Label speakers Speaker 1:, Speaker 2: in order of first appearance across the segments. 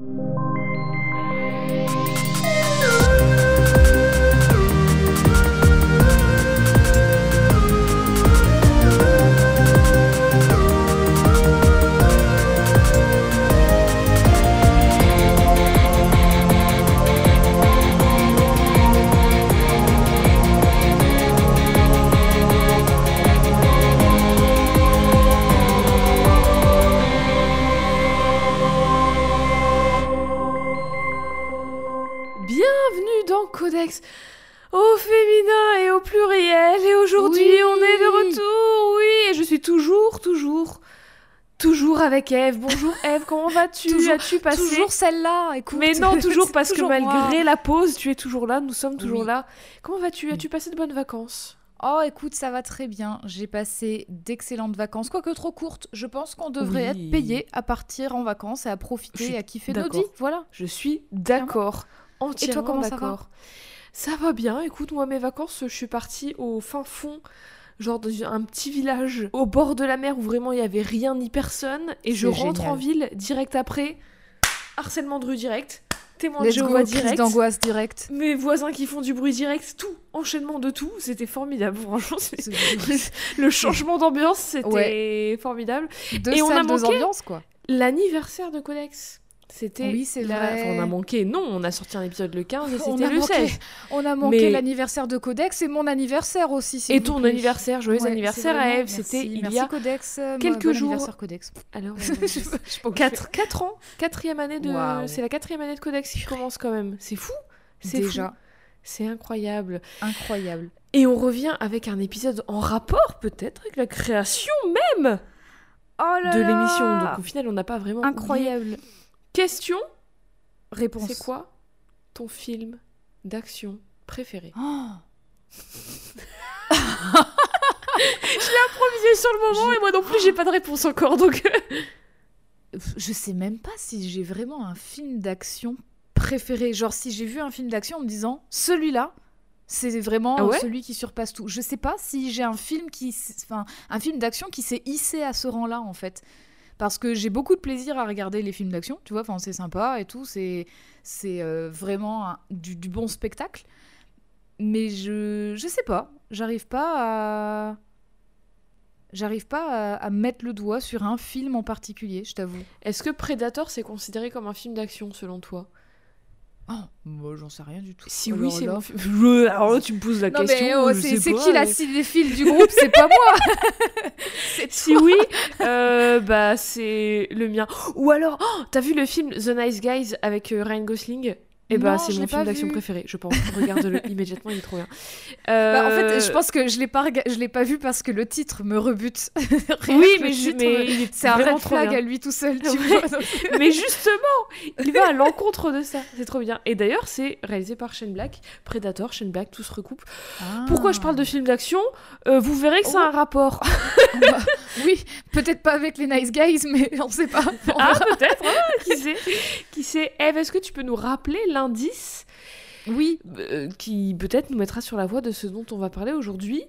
Speaker 1: you. Avec Eve. Bonjour Eve, comment vas-tu?
Speaker 2: Toujours-
Speaker 1: As-tu passé?
Speaker 2: Toujours celle-là, écoute.
Speaker 1: Mais non, toujours parce
Speaker 2: toujours
Speaker 1: que malgré
Speaker 2: moi.
Speaker 1: la pause, tu es toujours là. Nous sommes toujours
Speaker 2: Oui.
Speaker 1: là. Comment vas-tu? As-tu passé de bonnes vacances?
Speaker 2: Oh, écoute, ça va très bien. J'ai passé d'excellentes vacances, quoique trop courtes. Je pense qu'on devrait
Speaker 1: Oui.
Speaker 2: être payé à partir en vacances et à profiter et à kiffer notre
Speaker 1: d'accord.
Speaker 2: vie. Voilà.
Speaker 1: Je suis d'accord. Entièrement
Speaker 2: comment ça va?
Speaker 1: d'accord. Ça va bien. Écoute, moi, mes vacances, je suis partie au fin fond, genre dans un petit village au bord de la mer où vraiment il y avait rien ni personne. Et je rentre
Speaker 2: génial.
Speaker 1: en ville direct après. Harcèlement de rue direct. Témoin de Jéhovah direct.
Speaker 2: d'angoisse direct.
Speaker 1: Mes voisins qui font du bruit direct. Tout. Enchaînement de tout. C'était formidable. Franchement, le changement d'ambiance, c'était formidable.
Speaker 2: Deux
Speaker 1: Et on a
Speaker 2: deux
Speaker 1: manqué
Speaker 2: ambiances, quoi.
Speaker 1: L'anniversaire de Codex. C'était.
Speaker 2: Oui, c'est
Speaker 1: la-
Speaker 2: vrai.
Speaker 1: enfin, on a manqué. Non, on a sorti un épisode le 15 et
Speaker 2: On
Speaker 1: c'était
Speaker 2: a
Speaker 1: le
Speaker 2: manqué.
Speaker 1: 16.
Speaker 2: On a manqué
Speaker 1: Mais-
Speaker 2: l'anniversaire de Codex et mon anniversaire aussi.
Speaker 1: Et ton
Speaker 2: plaît.
Speaker 1: anniversaire, joyeux
Speaker 2: Ouais,
Speaker 1: anniversaire à Eve, c'était il
Speaker 2: merci
Speaker 1: y a
Speaker 2: Codex, euh,
Speaker 1: quelques
Speaker 2: bon
Speaker 1: jours.
Speaker 2: Codex.
Speaker 1: alors
Speaker 2: Je sais pas où je fais.
Speaker 1: 4, 4 ans, quatrième année de c'est la quatrième année de Codex qui commence quand même. C'est fou. C'est.
Speaker 2: Déjà,
Speaker 1: C'est incroyable.
Speaker 2: incroyable.
Speaker 1: Et on revient avec un épisode en rapport peut-être avec la création même
Speaker 2: Oh là
Speaker 1: de l'émission. Donc au final, on n'a pas vraiment oublié. Question,
Speaker 2: Réponse.
Speaker 1: c'est quoi ton film d'action préféré
Speaker 2: Oh.
Speaker 1: Improvisé sur le moment et moi non plus, j'ai pas de réponse encore donc
Speaker 2: Je sais même pas si j'ai vraiment un film d'action préféré. Genre si j'ai vu un film d'action en me disant celui-là, c'est vraiment
Speaker 1: Ah ouais
Speaker 2: celui qui surpasse tout. Je sais pas si j'ai un film qui, enfin, un film d'action qui s'est hissé à ce rang-là en fait. Parce que j'ai beaucoup de plaisir à regarder les films d'action, tu vois, enfin c'est sympa et tout, c'est euh, vraiment du bon spectacle. Mais je je sais pas, j'arrive pas à j'arrive pas à, à mettre le doigt sur un film en particulier, je t'avoue.
Speaker 1: Est-ce que Predator c'est considéré comme un film d'action selon toi?
Speaker 2: Oh, moi j'en sais rien du tout.
Speaker 1: Si
Speaker 2: Alors
Speaker 1: oui, c'est
Speaker 2: là-.
Speaker 1: Je- Alors là, tu me poses la
Speaker 2: Non
Speaker 1: question.
Speaker 2: mais oh, c'est qui la
Speaker 1: mais-
Speaker 2: cinéphile du groupe? C'est pas moi. C'est
Speaker 1: Si oui, euh, bah c'est le mien. Ou alors, oh, t'as vu le film The Nice Guys avec euh, Ryan Gosling? Eh bah
Speaker 2: Non,
Speaker 1: c'est
Speaker 2: je
Speaker 1: mon film d'action préféré, je pense. Regarde-le immédiatement, il est trop bien.
Speaker 2: Bah, en
Speaker 1: Euh,
Speaker 2: fait, je pense que je l'ai pas rega- je l'ai pas vu parce que le titre me rebute. Rien
Speaker 1: Oui, mais,
Speaker 2: titre
Speaker 1: mais
Speaker 2: me- c'est un red flag à lui tout seul, tu
Speaker 1: Ouais.
Speaker 2: vois. donc-
Speaker 1: Mais justement, il va à l'encontre de ça. C'est trop bien. Et d'ailleurs, c'est réalisé par Shane Black, Predator, Shane Black, tout se recoupe. Pourquoi je parle de films d'action? Euh, Vous verrez que ça a un rapport.
Speaker 2: Bah, Oui, peut-être pas avec les nice guys, mais on sait pas. On
Speaker 1: Ah, peut-être. ah, qui sait? Qui sait? Eve, est-ce que tu peux nous rappeler l'indice
Speaker 2: Oui.
Speaker 1: euh, qui peut-être nous mettra sur la voie de ce dont on va parler aujourd'hui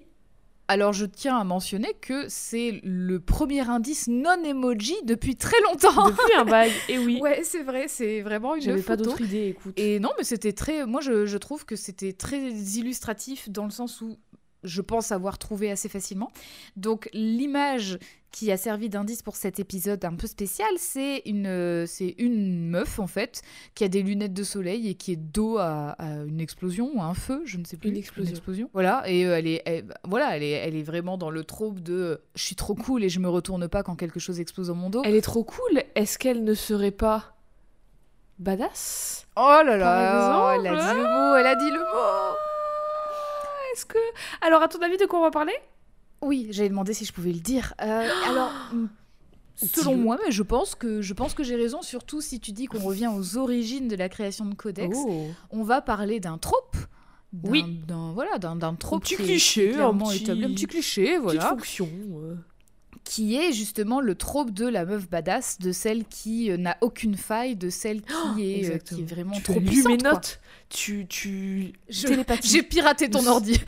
Speaker 2: Alors je tiens à mentionner que c'est le premier indice non emoji depuis très longtemps.
Speaker 1: Depuis un bail. Et oui.
Speaker 2: Ouais, c'est vrai, c'est vraiment une
Speaker 1: J'avais pas d'autre idée, écoute.
Speaker 2: Et non, mais c'était très. Moi, je, je trouve que c'était très illustratif dans le sens où je pense avoir trouvé assez facilement. Donc, l'image qui a servi d'indice pour cet épisode un peu spécial, c'est une, euh, c'est une meuf, en fait, qui a des lunettes de soleil et qui est dos à, à une explosion ou à un feu, je ne sais plus.
Speaker 1: Une explosion.
Speaker 2: Voilà, et euh, elle, est, elle- voilà, elle, est, elle est vraiment dans le trope de je suis trop cool et je me retourne pas quand quelque chose explose dans mon dos.
Speaker 1: Elle est trop cool. Est-ce qu'elle ne serait pas badass?
Speaker 2: Oh là là, elle a dit le mot, elle a dit le mot.
Speaker 1: Est-ce que. Alors, à ton avis, de quoi on va parler?
Speaker 2: Oui, j'avais demandé si je pouvais le dire. Euh, alors, mm, selon moi, mais je pense que je pense que j'ai raison, surtout si tu dis qu'on revient aux origines de la création de Codex.
Speaker 1: Oh.
Speaker 2: On va parler d'un trope.
Speaker 1: Oui.
Speaker 2: D'un voilà, d'un trope
Speaker 1: petit
Speaker 2: qui est
Speaker 1: cliché, un petit-
Speaker 2: établi, un petit cliché,
Speaker 1: Petite
Speaker 2: voilà,
Speaker 1: fonction. euh.
Speaker 2: Qui est justement le trope de la meuf badass, de celle qui euh, n'a aucune faille, de celle qui,
Speaker 1: Oh,
Speaker 2: est, euh, qui est vraiment
Speaker 1: tu
Speaker 2: trop
Speaker 1: as lu mes
Speaker 2: quoi.
Speaker 1: notes. Tu, tu...
Speaker 2: J'ai piraté ton ordi.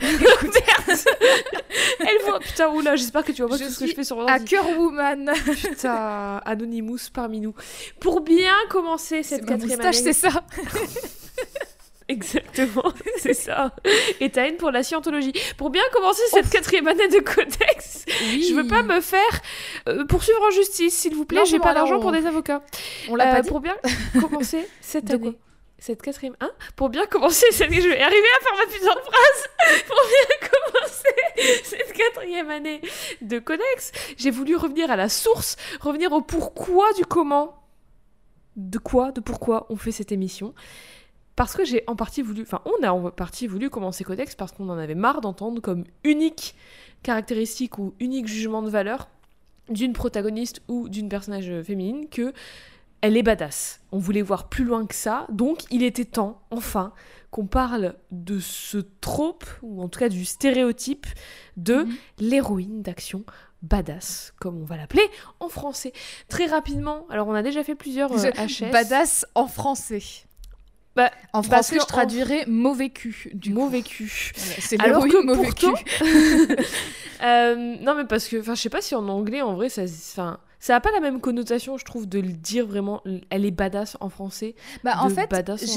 Speaker 1: Elle voit, putain, oula, j'espère que tu vois pas
Speaker 2: Je
Speaker 1: tout ce que je fais sur l'ordi.
Speaker 2: Hacker Woman.
Speaker 1: Putain, Anonymous parmi nous. Pour bien commencer cette quatrième année.
Speaker 2: c'est ça.
Speaker 1: Exactement, c'est ça. Et t'as une pour la scientologie. Pour bien commencer cette quatrième année de codex,
Speaker 2: Oui.
Speaker 1: je veux pas me faire euh, poursuivre en justice, s'il vous plaît.
Speaker 2: Non,
Speaker 1: J'ai pas d'argent
Speaker 2: on-
Speaker 1: pour des avocats.
Speaker 2: On l'a
Speaker 1: Euh,
Speaker 2: pas dit.
Speaker 1: Pour bien commencer cette
Speaker 2: De quoi
Speaker 1: année. Cette quatrième, hein Pour bien commencer cette... Je vais arriver à faire ma putain de phrase Pour bien commencer cette quatrième année de Codex, j'ai voulu revenir à la source, revenir au pourquoi du comment. De quoi, de pourquoi on fait cette émission. Parce que j'ai en partie voulu... Enfin, on a en partie voulu commencer Codex parce qu'on en avait marre d'entendre comme unique caractéristique ou unique jugement de valeur d'une protagoniste ou d'une personnage féminine que elle est badass. On voulait voir plus loin que ça, donc il était temps, enfin, qu'on parle de ce trope, ou en tout cas du stéréotype de
Speaker 2: Mhm.
Speaker 1: l'héroïne d'action badass, comme on va l'appeler en français. Très rapidement, alors on a déjà fait plusieurs euh, HS.
Speaker 2: Badass en français.
Speaker 1: Bah,
Speaker 2: en
Speaker 1: parce
Speaker 2: français,
Speaker 1: que
Speaker 2: je
Speaker 1: en-
Speaker 2: traduirais mauvais cul. Du
Speaker 1: mauvais cul.
Speaker 2: C'est
Speaker 1: Alors que
Speaker 2: mauvais
Speaker 1: pourtant-
Speaker 2: cul.
Speaker 1: Euh, non mais parce que, enfin, je sais pas si en anglais, en vrai, ça, enfin, ça a pas la même connotation, je trouve, de le dire vraiment. Elle est badass en français.
Speaker 2: Bah, en fait,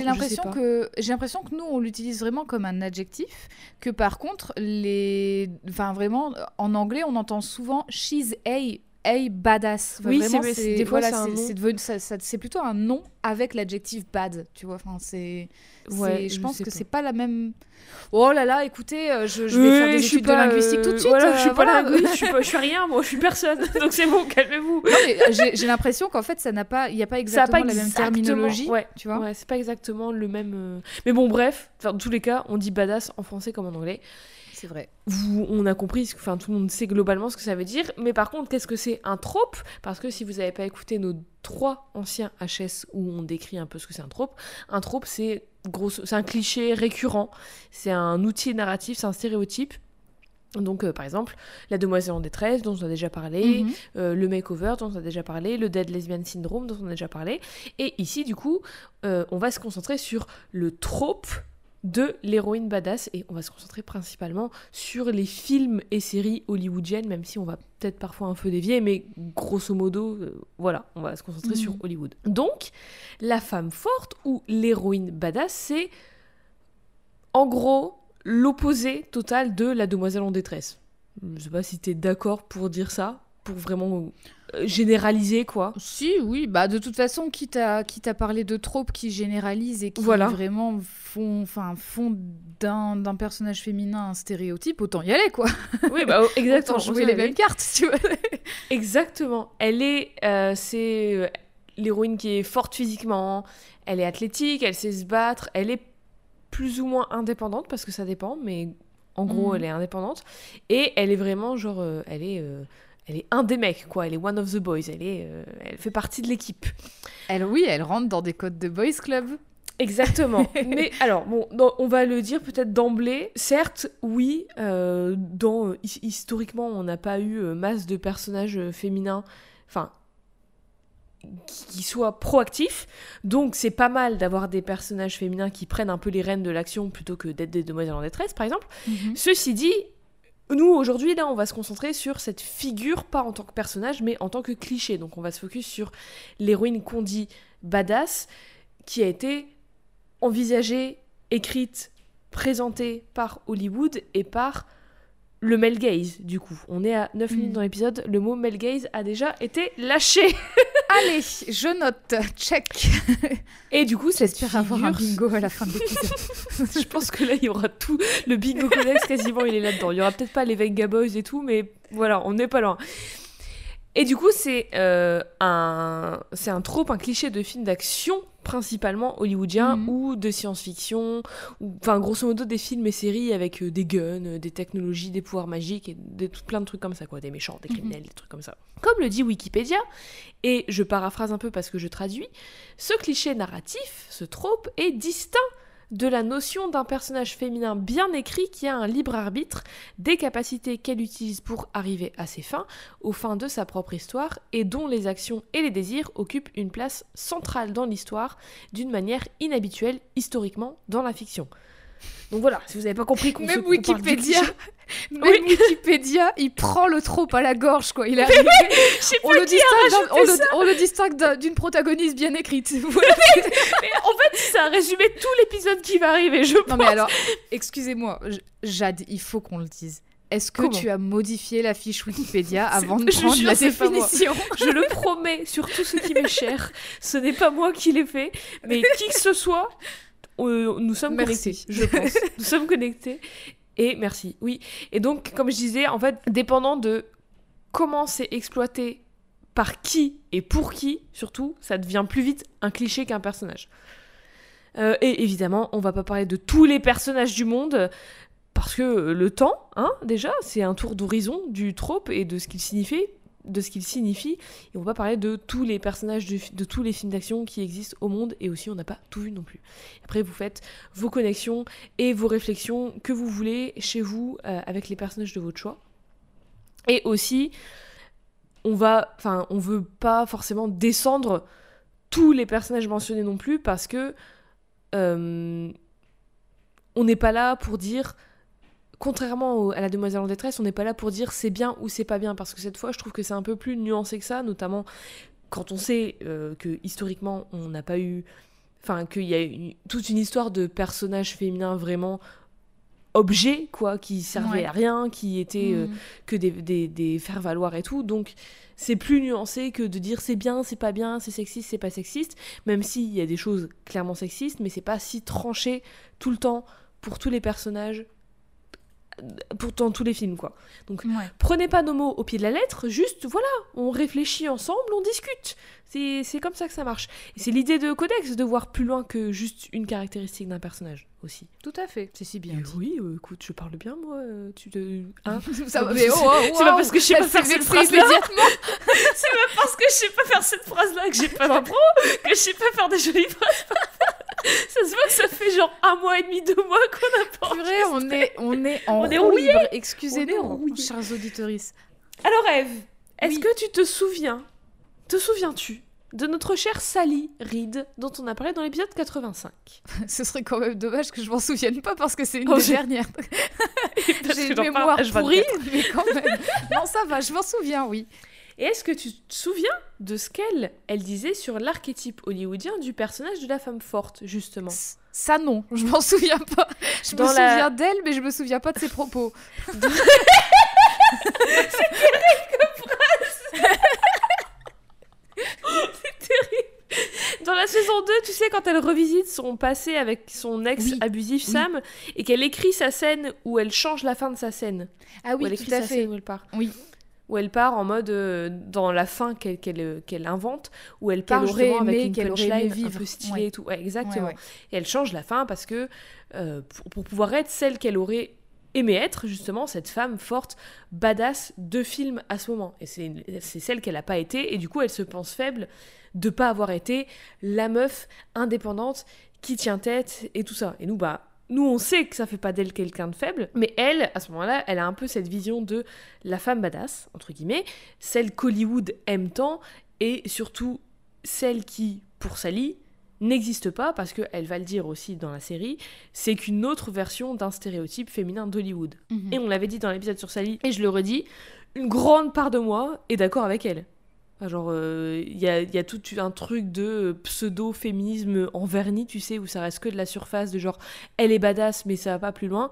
Speaker 2: l'impression que j'ai l'impression que nous on l'utilise vraiment comme un adjectif, que par contre les, enfin vraiment en anglais on entend souvent she's a a badass. Enfin,
Speaker 1: Oui, c'est- des fois,
Speaker 2: voilà,
Speaker 1: c'est
Speaker 2: plutôt un nom avec l'adjectif bad, tu vois. Enfin c'est,
Speaker 1: Ouais,
Speaker 2: je pense que c'est pas la même. Oh là là, écoutez, euh, je, je vais
Speaker 1: Oui,
Speaker 2: faire des
Speaker 1: je
Speaker 2: études
Speaker 1: pas,
Speaker 2: de linguistique tout
Speaker 1: euh,
Speaker 2: de suite.
Speaker 1: Voilà,
Speaker 2: euh,
Speaker 1: je suis
Speaker 2: voilà.
Speaker 1: pas linguiste, je suis, pas, je suis rien, moi, je suis personne. Donc c'est bon, calmez-vous.
Speaker 2: J'ai l'impression qu'en fait ça n'a pas, il y a pas
Speaker 1: a
Speaker 2: exactement
Speaker 1: pas
Speaker 2: la même terminologie,
Speaker 1: Ouais,
Speaker 2: tu vois.
Speaker 1: ouais, c'est pas exactement le même. euh, Mais bon, bref, enfin, dans tous les cas, on dit badass en français comme en anglais.
Speaker 2: C'est vrai.
Speaker 1: Vous, on a compris, enfin tout le monde sait globalement ce que ça veut dire, mais par contre, qu'est-ce que c'est un trope? Parce que si vous n'avez pas écouté nos trois anciens HS où on décrit un peu ce que c'est un trope, un trope c'est c'est un cliché récurrent, c'est un outil narratif, c'est un stéréotype. Donc, euh, par exemple, la demoiselle en détresse, dont on a déjà parlé,
Speaker 2: Mhm.
Speaker 1: euh, le makeover, dont on a déjà parlé, le dead lesbian syndrome, dont on a déjà parlé. Et ici, du coup, euh, on va se concentrer sur le trope de l'héroïne badass et on va se concentrer principalement sur les films et séries hollywoodiennes, même si on va peut-être parfois un peu dévier, mais grosso modo, euh, voilà, on va se concentrer
Speaker 2: Mhm.
Speaker 1: sur Hollywood. Donc, la femme forte ou l'héroïne badass, c'est en gros l'opposé total de la demoiselle en détresse. Je sais pas si t'es d'accord pour dire ça, pour vraiment euh, généraliser quoi.
Speaker 2: Si, oui, bah de toute façon, quitte à, quitte à parler de tropes qui généralisent et qui
Speaker 1: Voilà.
Speaker 2: vraiment font, enfin, font d'un, d'un personnage féminin un stéréotype, autant y aller, quoi.
Speaker 1: Oui, bah exactement.
Speaker 2: Autant jouer les mêmes cartes, tu vois.
Speaker 1: Exactement. Elle est, euh, c'est euh, l'héroïne qui est forte physiquement, elle est athlétique, elle sait se battre, elle est plus ou moins indépendante parce que ça dépend, mais en gros
Speaker 2: Mhm.
Speaker 1: elle est indépendante et elle est vraiment genre, euh, elle est, euh, elle est un des mecs quoi, elle est one of the boys, elle est, euh, elle fait partie de l'équipe.
Speaker 2: Elle, oui, elle rentre dans des codes de boys club.
Speaker 1: Exactement. Mais alors, bon, non, on va le dire peut-être d'emblée. Certes, oui, euh, dans, euh, his- historiquement, on n'a pas eu masse de personnages féminins, enfin, qui, qui soient proactifs. Donc, c'est pas mal d'avoir des personnages féminins qui prennent un peu les rênes de l'action plutôt que d'être des demoiselles en détresse, par exemple. Ceci dit, nous, aujourd'hui, là, on va se concentrer sur cette figure, pas en tant que personnage, mais en tant que cliché. Donc, on va se focus sur l'héroïne qu'on dit badass, qui a été envisagée, écrite, présentée par Hollywood et par le male gaze, du coup. On est à 9 minutes
Speaker 2: Mm.
Speaker 1: dans l'épisode, le mot male gaze a déjà été lâché.
Speaker 2: Allez, je note, check.
Speaker 1: Et du coup, cette
Speaker 2: J'espère avoir un bingo à la fin de l'épisode.
Speaker 1: Je pense que là, il y aura tout. Le bingo codex, quasiment, il est là-dedans. Il y aura peut-être pas les Venga Boys et tout, mais voilà, on n'est pas loin. Et du coup, c'est euh, un, c'est un trope, un cliché de film d'action, principalement hollywoodien
Speaker 2: Mhm.
Speaker 1: ou de science-fiction, ou enfin, grosso modo, des films et séries avec euh, des guns, euh, des technologies, des pouvoirs magiques et des, tout plein de trucs comme ça, quoi. Des méchants, des
Speaker 2: Mhm.
Speaker 1: criminels, des trucs comme ça. Comme le dit Wikipédia, et je paraphrase un peu parce que je traduis, ce cliché narratif, ce trope, est distinct de la notion d'un personnage féminin bien écrit qui a un libre arbitre, des capacités qu'elle utilise pour arriver à ses fins, aux fins de sa propre histoire, et dont les actions et les désirs occupent une place centrale dans l'histoire, d'une manière inhabituelle historiquement dans la fiction. Donc voilà, si vous n'avez pas compris qu'on
Speaker 2: Même
Speaker 1: se
Speaker 2: Wikipédia, même
Speaker 1: Oui.
Speaker 2: Wikipédia, il prend le trope à la gorge, quoi. Il on, le distingue d'un- on, le, on le distingue d'un- d'une protagoniste bien écrite. Voilà.
Speaker 1: Mais en fait, ça a résumé tout l'épisode qui va arriver, je pense.
Speaker 2: non mais alors, excusez-moi, Jade, il faut qu'on le dise. Est-ce que
Speaker 1: Comment
Speaker 2: tu as modifié la fiche Wikipédia avant de prendre
Speaker 1: jure,
Speaker 2: la définition?
Speaker 1: Je le promets sur tout ce qui m'est cher. Ce n'est pas moi qui l'ai fait, mais qui que ce soit, euh, nous sommes
Speaker 2: Merci.
Speaker 1: connectés, je pense. Nous sommes connectés. Et merci, oui. Et donc, comme je disais, en fait, dépendant de comment c'est exploité, par qui et pour qui, surtout, ça devient plus vite un cliché qu'un personnage. Euh, et évidemment, on va pas parler de tous les personnages du monde, parce que le temps, hein, déjà, c'est un tour d'horizon du trope et de ce qu'il signifie, de ce qu'il signifie. Et on va parler de tous les personnages de, tous les films d'action qui existent au monde, et aussi on n'a pas tout vu non plus. Après, vous faites vos connexions et vos réflexions que vous voulez chez vous euh, avec les personnages de votre choix. Et aussi, on va, enfin, on veut pas forcément descendre tous les personnages mentionnés non plus parce que euh, on n'est pas là pour dire, contrairement au- à la demoiselle en détresse, on n'est pas là pour dire c'est bien ou c'est pas bien parce que cette fois, je trouve que c'est un peu plus nuancé que ça, notamment quand on sait euh, que historiquement, on n'a pas eu, enfin, qu'il y a eu toute une histoire de personnages féminins vraiment objets, quoi, qui servaient
Speaker 2: Ouais.
Speaker 1: à rien, qui étaient euh,
Speaker 2: Mm.
Speaker 1: que des, des, des faire-valoir et tout. Donc, c'est plus nuancé que de dire c'est bien, c'est pas bien, c'est sexiste, c'est pas sexiste. Même s'il y a des choses clairement sexistes, mais c'est pas si tranché tout le temps pour tous les personnages, pour dans tous les films, quoi.
Speaker 2: Ouais.
Speaker 1: Prenez pas nos mots au pied de la lettre, juste voilà, on réfléchit ensemble, on discute. C'est c'est comme ça que ça marche. Et c'est l'idée de Codex de voir plus loin que juste une caractéristique d'un personnage aussi.
Speaker 2: Tout à fait, c'est si bien dit.
Speaker 1: oui, euh, écoute, je parle bien moi. euh, tu te. Hein
Speaker 2: Ça
Speaker 1: C'est
Speaker 2: mais oh,
Speaker 1: c'est pas parce que je sais pas faire cette phrase-là.
Speaker 2: immédiatement.
Speaker 1: C'est même parce que je sais pas faire cette phrase-là que j'ai pas d'impro, que je sais pas faire des jolies phrases. ça se voit que ça fait genre un mois et demi, deux mois qu'on a pas.
Speaker 2: Purée, on est, on est en
Speaker 1: On est
Speaker 2: Excusez-nous, chers auditeurs.
Speaker 1: Alors Eve, est-ce
Speaker 2: Oui.
Speaker 1: que tu te souviens, te souviens-tu de notre chère Sally Reed dont on a parlé dans l'épisode 85
Speaker 2: Ce serait quand même dommage que je m'en souvienne pas parce que c'est une
Speaker 1: Oh,
Speaker 2: des dernières. J'ai une mémoire
Speaker 1: H24.
Speaker 2: pourrie, mais quand même. Non, ça va, je m'en souviens, oui.
Speaker 1: Et est-ce que tu te souviens de ce qu'elle elle disait sur l'archétype hollywoodien du personnage de la femme forte, justement?
Speaker 2: Ça, non, je m'en souviens pas. Je
Speaker 1: Dans
Speaker 2: me
Speaker 1: la-
Speaker 2: souviens d'elle, mais je me souviens pas de ses propos.
Speaker 1: Dans la saison 2, tu sais, quand elle revisite son passé avec son ex
Speaker 2: Oui,
Speaker 1: abusif
Speaker 2: oui.
Speaker 1: Sam, et qu'elle écrit sa scène où elle change la fin de sa scène.
Speaker 2: Ah
Speaker 1: où
Speaker 2: oui,
Speaker 1: elle écrit
Speaker 2: tout à
Speaker 1: sa
Speaker 2: fait.
Speaker 1: scène où elle part.
Speaker 2: Oui.
Speaker 1: Où elle part en mode, euh, dans la fin qu'elle qu'elle, euh, qu'elle invente, où elle part
Speaker 2: aurait
Speaker 1: justement avec
Speaker 2: aimé,
Speaker 1: une
Speaker 2: qu'elle aurait aimé
Speaker 1: un
Speaker 2: vivre.
Speaker 1: peu stylée
Speaker 2: Ouais.
Speaker 1: et tout. Ouais, exactement.
Speaker 2: Ouais.
Speaker 1: Et elle change la fin parce que, euh, pour, pour pouvoir être celle qu'elle aurait aimé être, justement, cette femme forte, badass de film à ce moment. Et c'est, c'est celle qu'elle n'a pas été, et du coup, elle se pense faible de pas avoir été la meuf indépendante qui tient tête et tout ça. Et nous, bah, nous, on sait que ça fait pas d'elle quelqu'un de faible, mais elle, à ce moment-là, elle a un peu cette vision de la femme badass, entre guillemets, celle qu'Hollywood aime tant, et surtout celle qui, pour Sally, n'existe pas, parce qu'elle va le dire aussi dans la série, c'est qu'une autre version d'un stéréotype féminin d'Hollywood.
Speaker 2: Mhm.
Speaker 1: Et on l'avait dit dans l'épisode sur Sally, et je le redis, une grande part de moi est d'accord avec elle. Genre, euh, il y, a, il y a tout un truc de euh, pseudo-féminisme en vernis, tu sais, où ça reste que de la surface, de genre, elle est badass, mais ça va pas plus loin,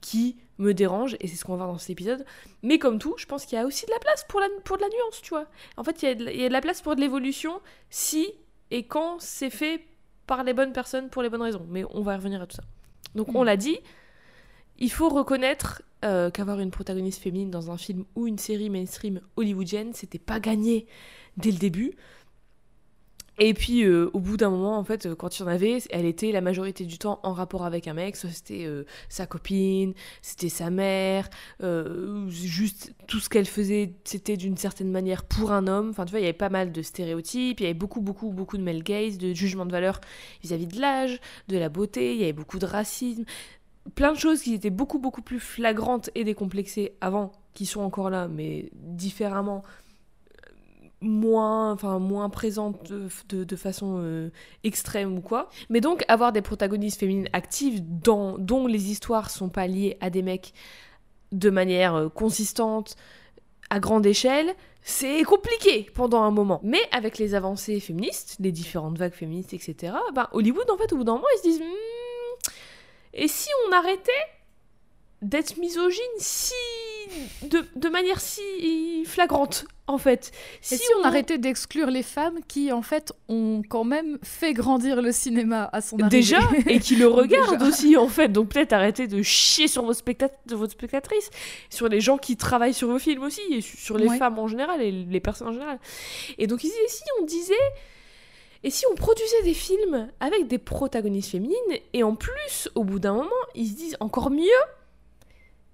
Speaker 1: qui me dérange, et c'est ce qu'on va voir dans cet épisode. Mais comme tout, je pense qu'il y a aussi de la place pour, la, pour de la nuance, tu vois. En fait, il y, a de la- il y a de la place pour de l'évolution si et quand c'est fait par les bonnes personnes pour les bonnes raisons. Mais on va revenir à tout ça. Donc, on
Speaker 2: Mm.
Speaker 1: l'a dit, il faut reconnaître euh, qu'avoir une protagoniste féminine dans un film ou une série mainstream hollywoodienne, c'était pas gagné dès le début. Et puis, euh, au bout d'un moment, en fait, quand il y en avait, elle était la majorité du temps en rapport avec un mec. C'était euh, sa copine, c'était sa mère, juste tout ce qu'elle faisait, c'était d'une certaine manière pour un homme. Enfin, tu vois, il y avait pas mal de stéréotypes, il y avait beaucoup, beaucoup, beaucoup de male gaze, de jugement de valeur vis-à-vis de l'âge, de la beauté, il y avait beaucoup de racisme. Plein de choses qui étaient beaucoup, beaucoup plus flagrantes et décomplexées avant, qui sont encore là, mais différemment moins, enfin, moins présente de, façon euh, extrême ou quoi. Mais donc, avoir des protagonistes féminines actives dans, dont les histoires sont pas liées à des mecs de manière euh, consistante, à grande échelle, c'est compliqué pendant un moment. Mais avec les avancées féministes, les différentes vagues féministes, etc., ben, Hollywood, en fait, au bout d'un moment, ils se disent hmm, Et si on arrêtait d'être misogyne si de, manière si flagrante en fait?
Speaker 2: Si, on, arrêtait d'exclure les femmes qui en fait ont quand même fait grandir le cinéma à son arrivée?
Speaker 1: Déjà et qui le regardent aussi en fait. Donc peut-être arrêter de chier sur vos, de vos spectatrices, sur les gens qui travaillent sur vos films aussi et sur les femmes en général et les personnes en général. Et donc disaient si on disait et si on produisait des films avec des protagonistes féminines et en plus au bout d'un moment ils se disent encore mieux